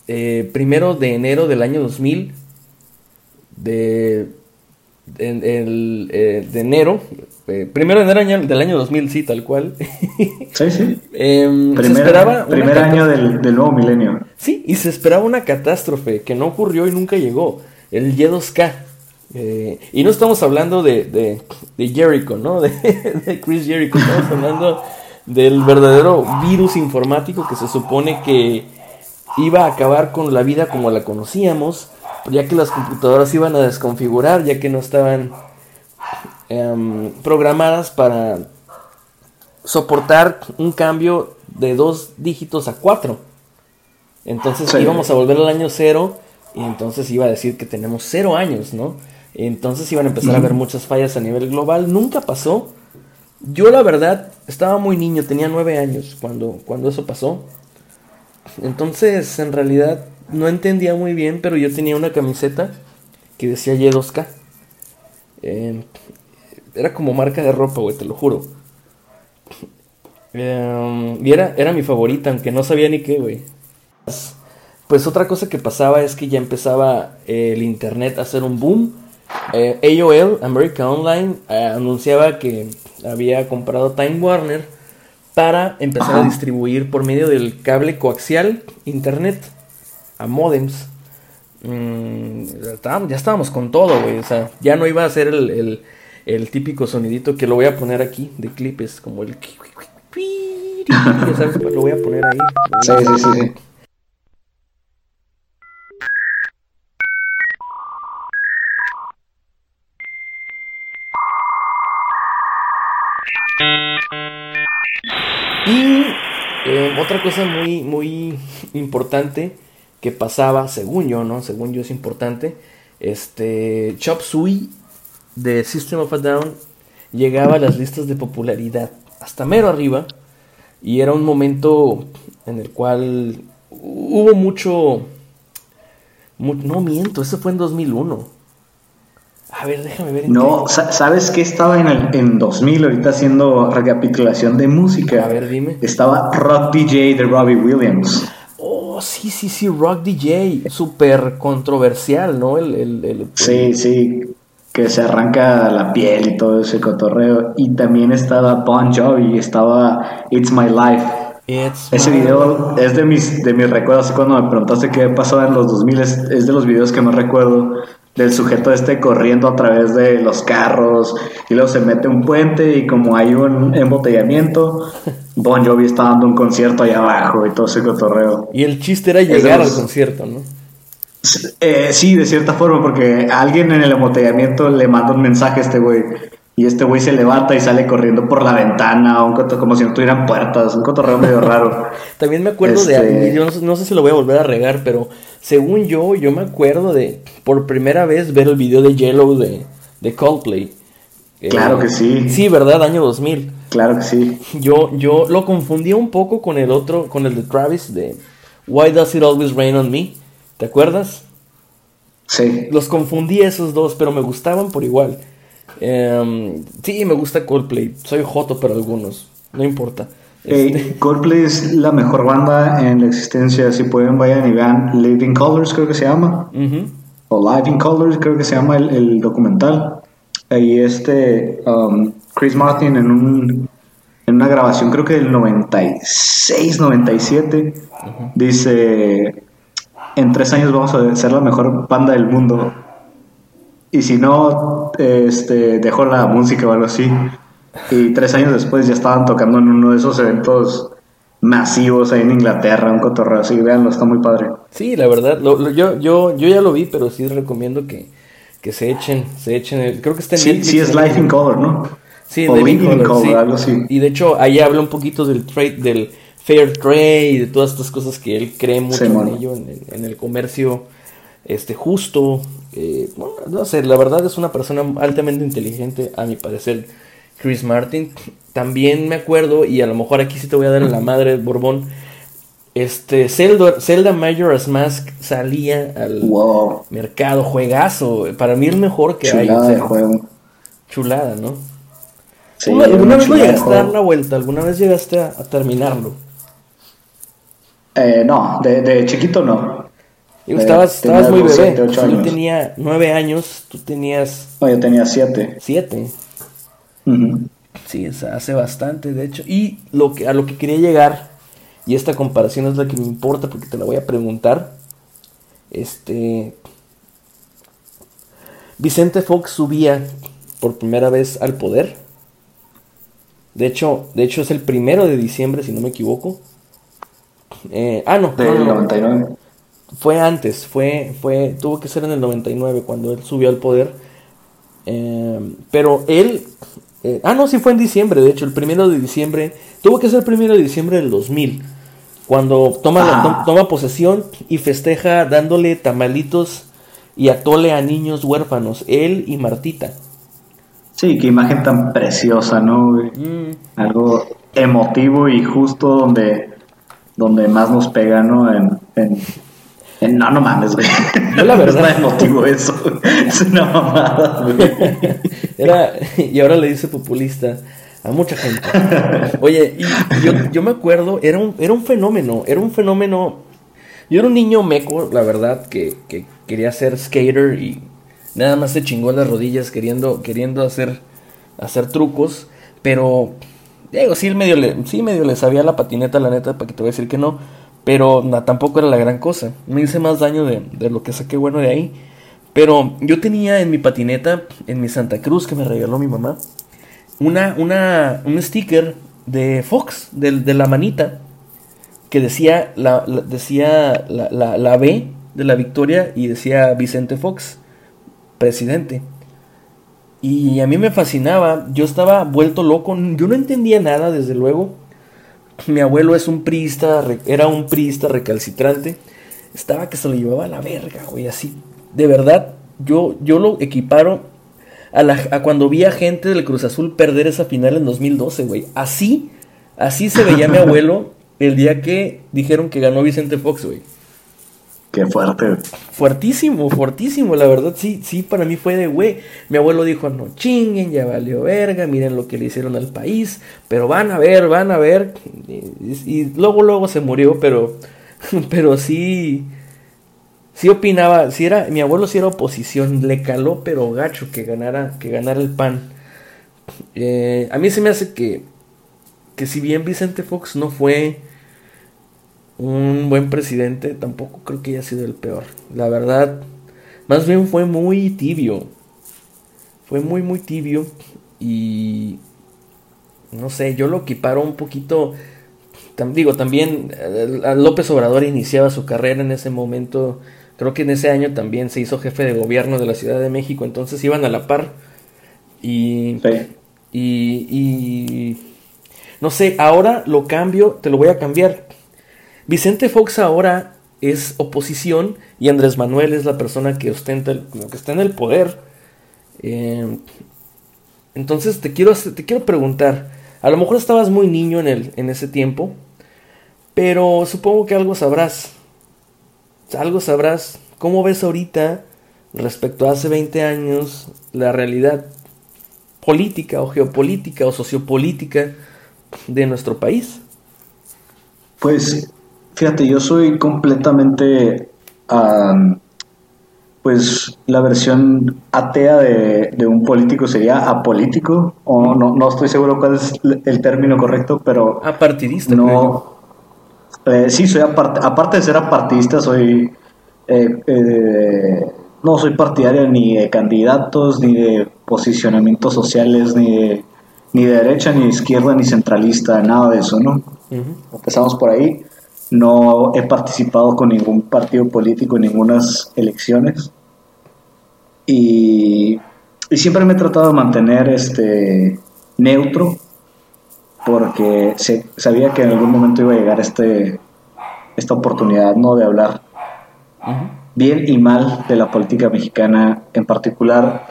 eh, primero de enero del año 2000 de, eh, de enero eh, primero de enero del año 2000 sí tal cual. Sí sí. Em, se esperaba primer año del, nuevo milenio. Sí y se esperaba una catástrofe que no ocurrió y nunca llegó el Y2K y no estamos hablando de, de, de Jericho, ¿no? De, de Chris Jericho, estamos hablando del verdadero virus informático que se supone que iba a acabar con la vida como la conocíamos, ya que las computadoras iban a desconfigurar, ya que no estaban em, programadas para soportar un cambio de dos dígitos a cuatro. Entonces íbamos a volver al año cero y entonces iba a decir que tenemos cero años, ¿no? Entonces iban a empezar a haber muchas fallas a nivel global. Nunca pasó, yo la verdad estaba muy niño, tenía nueve años cuando, cuando eso pasó. Entonces, en realidad, no entendía muy bien, pero yo tenía una camiseta que decía Y2K. Eh, era como marca de ropa, güey, te lo juro. Eh, y era, era mi favorita, aunque no sabía ni qué, güey. Pues otra cosa que pasaba es que ya empezaba el internet a hacer un boom. Eh, AOL, America Online, anunciaba que había comprado Time Warner para empezar a distribuir por medio del cable coaxial internet a modems. Mm, ya estábamos con todo, güey. O sea, ya no iba a ser el, el, típico sonidito que lo voy a poner aquí de clipes, como el. Ya sabes, lo voy a poner ahí. Sí, sí, sí, sí. Y eh, otra cosa muy, muy importante que pasaba, según yo, ¿no? Según yo es importante, este, Chop Suey de System of a Down llegaba a las listas de popularidad hasta mero arriba y era un momento en el cual hubo mucho... no miento, eso fue en 2001. A ver, déjame ver. no, ¿sabes qué estaba en, el, en 2000 ahorita haciendo recapitulación de música? A ver, dime. Estaba Rock DJ de Robbie Williams. Oh, sí, sí, sí, Rock DJ. Súper controversial, ¿no? El, el, sí, sí. Que se arranca la piel y todo ese cotorreo. Y también estaba Bon Jovi, estaba It's My Life. Ese video es de mis, de mis recuerdos. Cuando me preguntaste qué pasaba en los 2000, es, es de los videos que más recuerdo del sujeto este corriendo a través de los carros y luego se mete un puente y como hay un embotellamiento, Bon Jovi está dando un concierto allá abajo y todo ese cotorreo. Y el chiste era llegar al concierto, ¿no? Eh, sí, de cierta forma, porque alguien en el embotellamiento le manda un mensaje a este güey y este güey se levanta y sale corriendo por la ventana, un como si no tuvieran puertas, un cotorreo medio raro. También me acuerdo de, este yo no, sé si lo voy a volver a regar, pero según yo, yo me acuerdo de por primera vez ver el video de Yellow de, de Coldplay. Claro que sí. Sí, ¿verdad? Año 2000. Claro que sí. Yo, yo lo confundía un poco con el otro, con el de Travis de Why Does It Always Rain on Me? ¿Te acuerdas? Sí. Los confundí esos dos, pero me gustaban por igual. Em, sí, me gusta Coldplay. Soy joto para algunos. No importa. Este, Coldplay es la mejor banda en la existencia. Si pueden, vayan y vean Living Colors, creo que se llama. O Live in Colors, creo que se llama el, documental. Ahí este um, Chris Martin en, un, en una grabación, creo que del 96, 97, dice: En tres años vamos a ser la mejor banda del mundo y si no, este, dejó la música o algo así. Y tres años después ya estaban tocando en uno de esos eventos masivos ahí en Inglaterra, un cotorreo así, véanlo, está muy padre. Sí, la verdad, yo, yo, yo ya lo vi, pero sí recomiendo que, que se echen, se echen, creo que está en Sí, sí es Life in Color, ¿no? Sí, Living in Color, algo así. Y de hecho, ahí habla un poquito del trade, del fair trade, y de todas estas cosas que él cree mucho en ello, en el comercio este, justo. Eh, no sé, la verdad es una persona altamente inteligente, a mi parecer, Chris Martin. También me acuerdo, y a lo mejor aquí sí te voy a dar en la madre Borbón. Este, Zelda, Zelda Majora's Mask salía al mercado, juegazo. Para mí el mejor que hay. Chulada, ¿no? ¿Alguna vez llegaste a dar la vuelta? ¿Alguna vez llegaste a, terminarlo? Eh, no, de, de, chiquito no. Digo, estabas, estabas muy bebé. yo tenía nueve años, tú tenías... No, yo tenía siete. Siete. Sí, hace bastante, de hecho. Y lo que, a lo que quería llegar, y esta comparación es la que me importa porque te la voy a preguntar. Este... Vicente Fox subía por primera vez al poder. De hecho, de hecho es el primero de diciembre, si no me equivoco. Eh, ah, no. Del 99 fue antes, fue, fue, tuvo que ser en el 99 cuando él subió al poder. Eh, pero él, eh, ah, no, sí fue en diciembre, de hecho, el primero de diciembre, tuvo que ser el primero de diciembre del 2000, cuando toma, ah. toma posesión y festeja dándole tamalitos y atole a niños huérfanos, él y Martita. Sí, qué imagen tan preciosa, ¿no? Mm, Algo emotivo y justo donde, donde más nos pega, ¿no? En- no, no mames, güey. Yo la verdad- No es emotivo eso. Es una mamada, güey. Era, y ahora le dice populista a mucha gente. Oye, y yo, yo me acuerdo, era un, era un fenómeno, era un fenómeno. Yo era un niño meco, la verdad, que, que quería ser skater y nada más se chingó las rodillas queriendo, queriendo hacer, hacer trucos. Pero, digo, sí medio, le, sí medio le sabía la patineta, la neta, para que te voy a decir que no. Pero tampoco era la gran cosa. Me hice más daño de, de lo que saqué bueno de ahí. Pero yo tenía en mi patineta, en mi Santa Cruz que me regaló mi mamá, una, una, un sticker de Fox, de, de la manita, que decía, la, la- decía la, la- la B de la victoria y decía Vicente Fox, presidente. Y a mí me fascinaba, yo estaba vuelto loco, yo no entendía nada, desde luego. Mi abuelo es un priista, era un priista recalcitrante. Estaba que se lo llevaba a la verga, güey, así. De verdad, yo, yo lo equiparo a, la, a cuando vi a gente del Cruz Azul perder esa final en 2012, güey. Así, así se veía mi abuelo el día que dijeron que ganó Vicente Fox, güey. Qué fuerte. Fuertísimo, fuertísimo, la verdad, sí, sí, para mí fue de, güey, mi abuelo dijo, no chinguen, ya valió verga, miren lo que le hicieron al país, pero van a ver, van a ver, y, y luego, luego se murió, pero, pero sí, sí opinaba, si era, mi abuelo sí era oposición, le caló, pero gacho, que ganara, que ganara el pan. Eh, a mí se me hace que, que si bien Vicente Fox no fue un buen presidente, tampoco creo que haya sido el peor. La verdad, más bien fue muy tibio. Fue muy, muy tibio. Y no sé, yo lo equiparo un poquito. tam- digo, también eh, a López Obrador iniciaba su carrera en ese momento. Creo que en ese año también se hizo jefe de gobierno de la Ciudad de México. Entonces iban a la par. Y Sí. y, y no sé, ahora lo cambio, te lo voy a cambiar. Vicente Fox ahora es oposición y Andrés Manuel es la persona que ostenta, que está en el poder. Eh, entonces te quiero, te quiero preguntar, a lo mejor estabas muy niño en, el, en ese tiempo, pero supongo que algo sabrás. Algo sabrás. ¿Cómo ves ahorita respecto a hace 20 años la realidad política o geopolítica o sociopolítica de nuestro país? Pues, fíjate, yo soy completamente, am, pues, la versión atea de, de un político sería apolítico, o no, no estoy seguro cuál es el término correcto, pero Apartidista, no, eh, sí, soy aparte, aparte de ser apartidista, soy, eh, eh, no soy partidario ni de candidatos, ni de posicionamientos sociales, ni de, ni de derecha, ni de izquierda, ni centralista, nada de eso, ¿no? Empezamos por ahí. No he participado con ningún partido político en ninguna elecciones. Y, y siempre me he tratado de mantener este, neutro porque se- sabía que en algún momento iba a llegar este, esta oportunidad ¿no? de hablar bien y mal de la política mexicana, en particular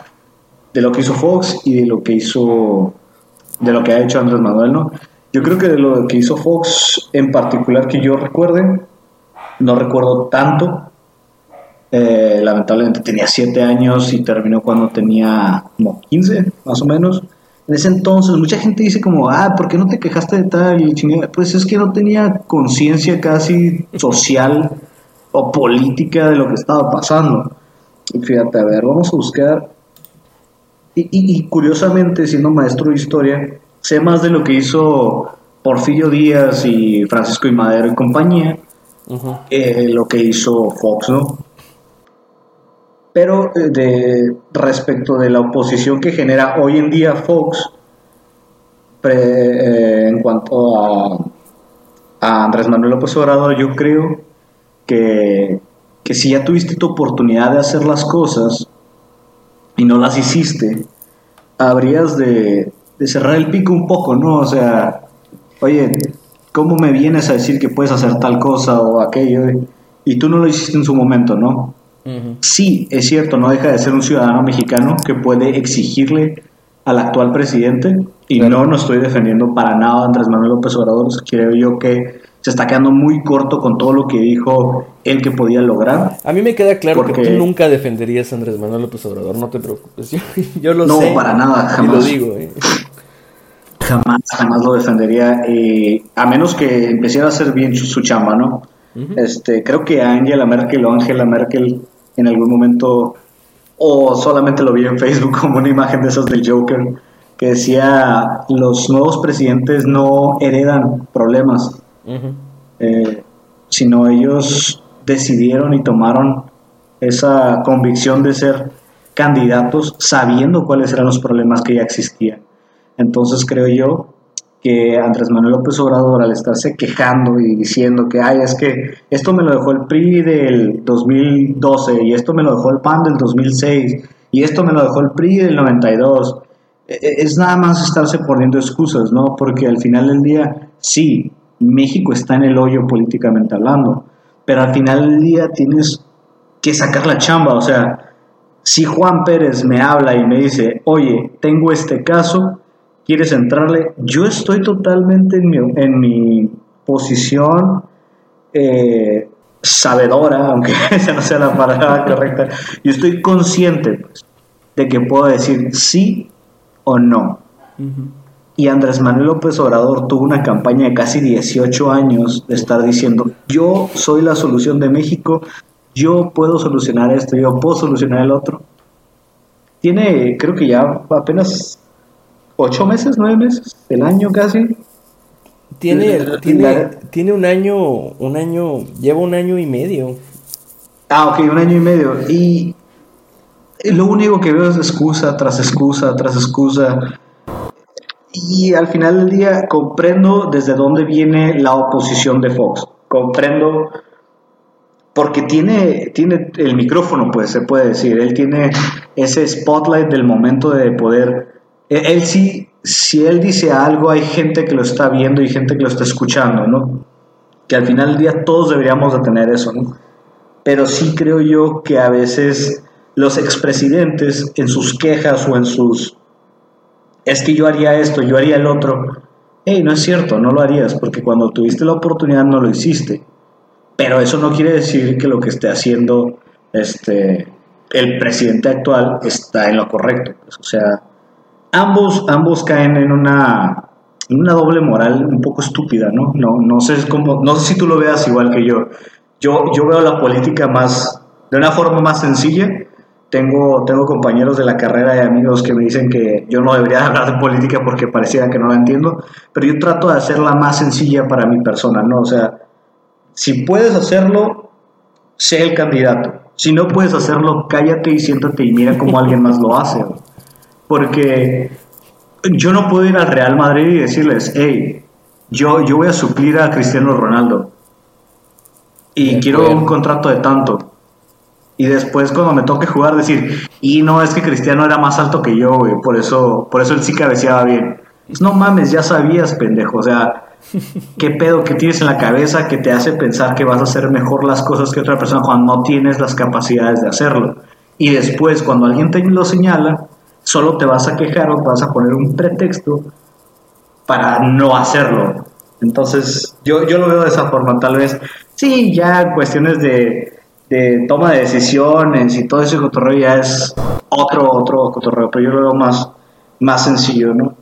de lo que hizo Fox y de lo que hizo, de lo que ha hecho Andrés Manuel, ¿no? Yo creo que de lo que hizo Fox en particular que yo recuerde, no recuerdo tanto. Eh, lamentablemente tenía 7 años y terminó cuando tenía como 15, más o menos. En ese entonces, mucha gente dice como, ah, ¿por qué no te quejaste de tal y? Pues es que no tenía conciencia casi social o política de lo que estaba pasando. Y fíjate, a ver, vamos a buscar. Y- y curiosamente, siendo maestro de historia, sé más de lo que hizo Porfirio Díaz y Francisco y Madero y compañía que lo que hizo Fox, ¿no? Pero eh, de respecto de la oposición que genera hoy en día Fox pre- eh, en cuanto a, a Andrés Manuel López Obrador, yo creo que, que si ya tuviste tu oportunidad de hacer las cosas y no las hiciste, habrías de, de cerrar el pico un poco, ¿no? O sea, oye, ¿cómo me vienes a decir que puedes hacer tal cosa o aquello? Y tú no lo hiciste en su momento, ¿no? Sí, es cierto, no deja de ser un ciudadano mexicano que puede exigirle al actual presidente y Claro. no, no estoy defendiendo para nada a Andrés Manuel López Obrador. Creo yo que se está quedando muy corto con todo lo que dijo él que podía lograr. A mí me queda claro que tú nunca defenderías a Andrés Manuel López Obrador, no te preocupes. Yo, yo lo No, sé. para nada, Y lo jamás. digo, eh. Jamás, jamás lo defendería, eh, a menos que empezara a hacer bien su, su chamba, ¿no? Este, creo que Angela Merkel o Angela Merkel en algún momento, o solamente lo vi en Facebook como una imagen de esas del Joker, que decía, los nuevos presidentes no heredan problemas, Eh, sino ellos decidieron y tomaron esa convicción de ser candidatos sabiendo cuáles eran los problemas que ya existían. Entonces creo yo que Andrés Manuel López Obrador al estarse quejando y diciendo que, ay, es que esto me lo dejó el PRI del 2012 y esto me lo dejó el PAN del 2006 y esto me lo dejó el PRI del 92, e- e- es nada más estarse poniendo excusas, ¿no? Porque al final del día, sí, México está en el hoyo políticamente hablando, pero al final del día tienes que sacar la chamba, o sea, si Juan Pérez me habla y me dice, oye, tengo este caso, ¿quieres entrarle? Yo estoy totalmente en mi, en mi posición eh, sabedora, aunque esa no sea la palabra correcta, yo estoy consciente pues, de que puedo decir sí o no. Y Andrés Manuel López Obrador tuvo una campaña de casi 18 años de estar diciendo, yo soy la solución de México, yo puedo solucionar esto, yo puedo solucionar el otro. Tiene, creo que ya apenas 8 meses, 9 meses, el año casi. Tiene, La- tiene, la- tiene un año, un año, lleva un año y medio. Ah, ok, un año y medio. Y lo único que veo es excusa tras excusa tras excusa. Y al final del día comprendo desde dónde viene la oposición de Fox. Comprendo porque tiene, tiene el micrófono, pues se puede decir. Él tiene ese spotlight del momento de poder. Él, él sí, si él dice algo, hay gente que lo está viendo y gente que lo está escuchando, ¿no? Que al final del día todos deberíamos de tener eso, ¿no? pero sí creo yo que a veces los expresidentes en sus quejas o en sus es que yo haría esto, yo haría el otro, hey, no es cierto, no lo harías, porque cuando tuviste la oportunidad no lo hiciste. Pero eso no quiere decir que lo que esté haciendo este el presidente actual está en lo correcto. o sea, ambos, ambos caen en una, en una doble moral un poco estúpida, ¿no? No, no sé cómo, no sé si tú lo veas igual que yo. Yo, yo veo la política más, de una forma más sencilla. Tengo, tengo compañeros de la carrera y amigos que me dicen que yo no debería hablar de política porque pareciera que no la entiendo, pero yo trato de hacerla más sencilla para mi persona, ¿no? O sea, si puedes hacerlo, sé el candidato. Si no puedes hacerlo, cállate y siéntate y mira cómo alguien más lo hace. Porque yo no puedo ir al Real Madrid y decirles, hey, yo, yo voy a suplir a Cristiano Ronaldo y quiero un contrato de tanto. Y después cuando me toque jugar decir, y no, es que Cristiano era más alto que yo, güey, por eso, por eso él sí cabeceaba bien. Pues no mames, ya sabías, pendejo, o sea, ¿qué pedo que tienes en la cabeza que te hace pensar que vas a hacer mejor las cosas que otra persona cuando no tienes las capacidades de hacerlo? Y después, cuando alguien te lo señala, solo te vas a quejar o vas a poner un pretexto para no hacerlo. Entonces, yo, yo lo veo de esa forma, tal vez, sí, ya cuestiones de, de toma de decisiones y todo ese cotorreo ya es otro, otro cotorreo, pero yo lo veo más, más sencillo, ¿no?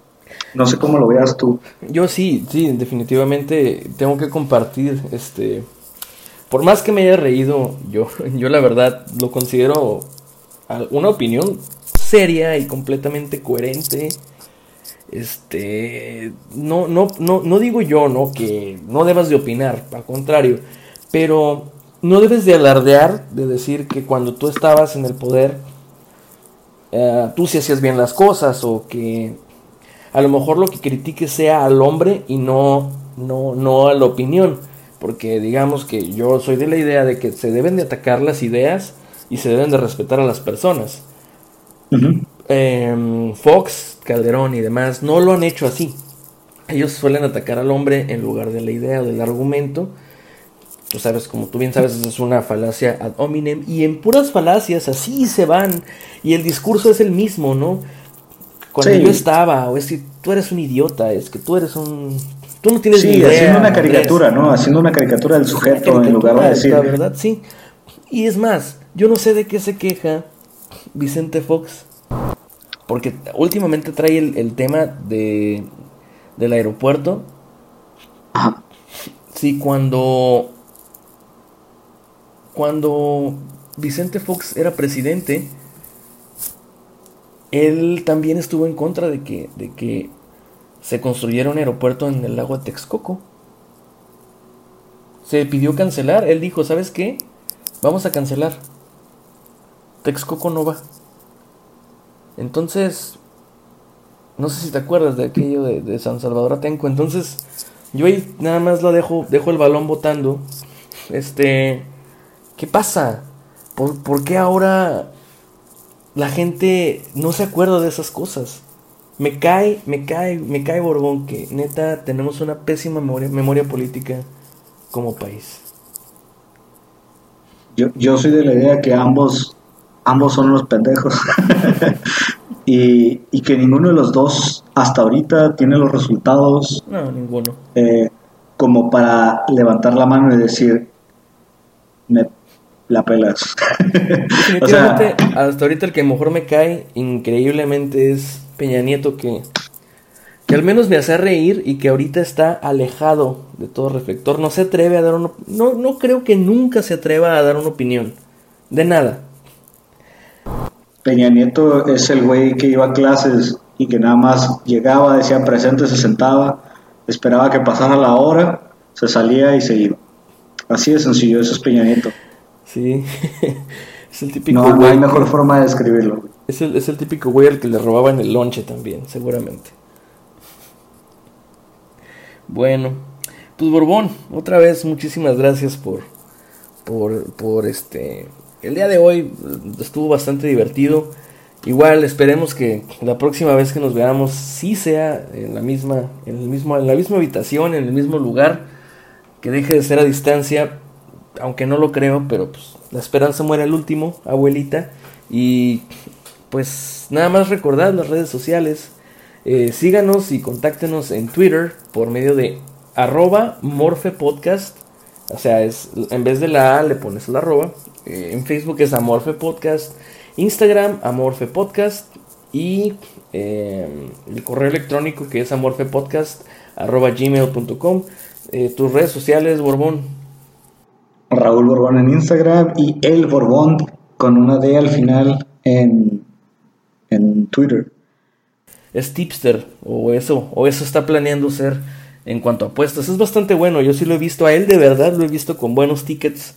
No sé cómo lo veas tú. Yo sí, sí, definitivamente tengo que compartir, este, por más que me haya reído, yo, yo la verdad lo considero una opinión seria y completamente coherente. Este, no, no, no, no digo yo, ¿no? Que no debas de opinar, al contrario, pero no debes de alardear de decir que cuando tú estabas en el poder, eh, tú sí hacías bien las cosas o que a lo mejor lo que critiques sea al hombre y no, no, no a la opinión. Porque digamos que yo soy de la idea de que se deben de atacar las ideas y se deben de respetar a las personas. Em, Fox, Calderón y demás no lo han hecho así. Ellos suelen atacar al hombre en lugar de la idea o del argumento. Tú sabes, como tú bien sabes, es una falacia ad hominem. Y en puras falacias así se van. Y el discurso es el mismo, ¿no? cuando Sí. yo estaba, o es que tú eres un idiota, es que tú eres un... Tú no tienes ni Sí, idea. haciendo una caricatura, ¿no? Haciendo una caricatura del sujeto en lugar de decir. La verdad, sí. Y es más, yo no sé de qué se queja Vicente Fox. Porque últimamente trae el, el tema de, del aeropuerto. Ajá. Sí, cuando. Cuando Vicente Fox era presidente, él también estuvo en contra de que, de que se construyera un aeropuerto en el lago Texcoco. Se pidió cancelar. Él dijo, ¿sabes qué? Vamos a cancelar. Texcoco no va. Entonces, no sé si te acuerdas de aquello de, de San Salvador Atenco. Entonces, yo ahí nada más lo dejo, dejo el balón botando. Este, ¿qué pasa? ¿Por, por qué ahora la gente no se acuerda de esas cosas? Me cae, me cae, me cae Borbón que neta tenemos una pésima memoria, memoria política como país. Yo, yo soy de la idea que ambos, ambos son unos pendejos. y, y que ninguno de los dos hasta ahorita tiene los resultados No, ninguno. eh, como para levantar la mano y decir, me la pelas. o sea, hasta ahorita el que mejor me cae increíblemente es Peña Nieto, que, que al menos me hace reír y que ahorita está alejado de todo reflector. No se atreve a dar una... No, no creo que nunca se atreva a dar una opinión. De nada. Peña Nieto es el güey que iba a clases y que nada más llegaba, decía presente, se sentaba, esperaba que pasara la hora, se salía y se iba. Así de sencillo, eso es Peña Nieto. Sí. es el típico No, no hay que- mejor forma de describirlo. Es el, es el típico güey al que le robaban el lonche también, seguramente. Bueno, pues Borbón, otra vez muchísimas gracias por, por, por este... El día de hoy estuvo bastante divertido. Igual esperemos que la próxima vez que nos veamos sí sea en la misma, en el mismo, en la misma habitación, en el mismo lugar, que deje de ser a distancia, aunque no lo creo, pero pues la esperanza muere al último, abuelita. Y pues nada más recordar las redes sociales. Eh, síganos y contáctenos en Twitter por medio de arroba morfepodcast. O sea, es, en vez de la A le pones la arroba. Eh, en Facebook es Amorfe Podcast. Instagram, Amorfe Podcast. Y eh, el correo electrónico que es amorfepodcast arroba gmail.com. Tus redes sociales, Borbón. Raúl Borbón en Instagram y El Borbón con una D al final en, en Twitter. es tipster o eso o eso está planeando ser en cuanto a apuestas es bastante bueno yo sí lo he visto a él de verdad lo he visto con buenos tickets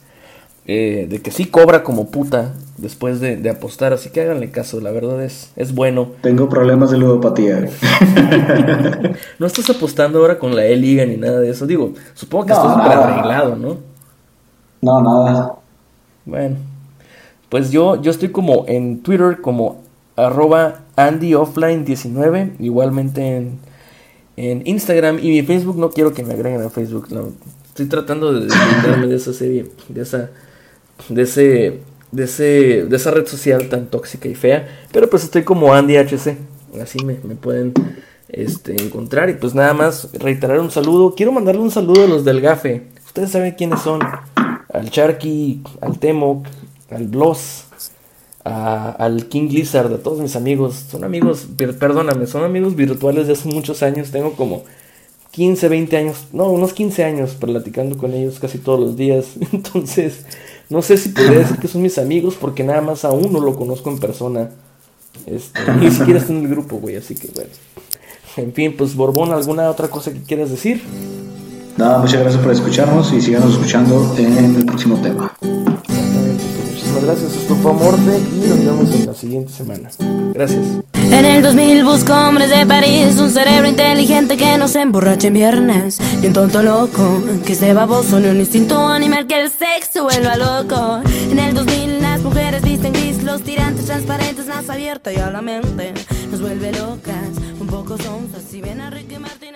eh, de que sí cobra como puta después de, de apostar así que háganle caso la verdad es es bueno Tengo problemas de ludopatía. no estás apostando ahora con la E Liga ni nada de eso digo supongo que No, arreglado no No, nada. Bueno, pues yo, yo estoy como en Twitter como arroba AndyOffline19, igualmente en, en Instagram y mi Facebook, no quiero que me agreguen a Facebook, no, estoy tratando de deslindarme de esa serie, de esa, de ese, de ese, de esa red social tan tóxica y fea, pero pues estoy como AndyHC, así me, me pueden este, encontrar y pues nada más reiterar un saludo, quiero mandarle un saludo a los del GAFE, ustedes saben quiénes son, al Charky, al Temoc, al Bloss, a- al King Lizard, a todos mis amigos. Son amigos, perdóname, son amigos virtuales de hace muchos años. Tengo como 15, 20 años, no, unos 15 años platicando con ellos casi todos los días. Entonces, no sé si podría decir que son mis amigos porque nada más a uno lo conozco en persona. Este, ni siquiera está en el grupo, güey, así que bueno. En fin, pues Borbón, ¿alguna otra cosa que quieras decir? Nada, muchas gracias por escucharnos y síganos escuchando en el próximo tema. Exactamente, muchísimas gracias. Esto fue Amorte y nos vemos en la siguiente semana. Gracias. En el 2000 busco hombres de París, un cerebro inteligente que no se emborrache en viernes, y un tonto loco que esté baboso, ni un instinto animal que el sexo vuelva loco. En el 2000 las mujeres visten gris, los tirantes transparentes, más abierta y a la mente nos vuelve locas, un poco sonzas. Si ven a Ricky Martin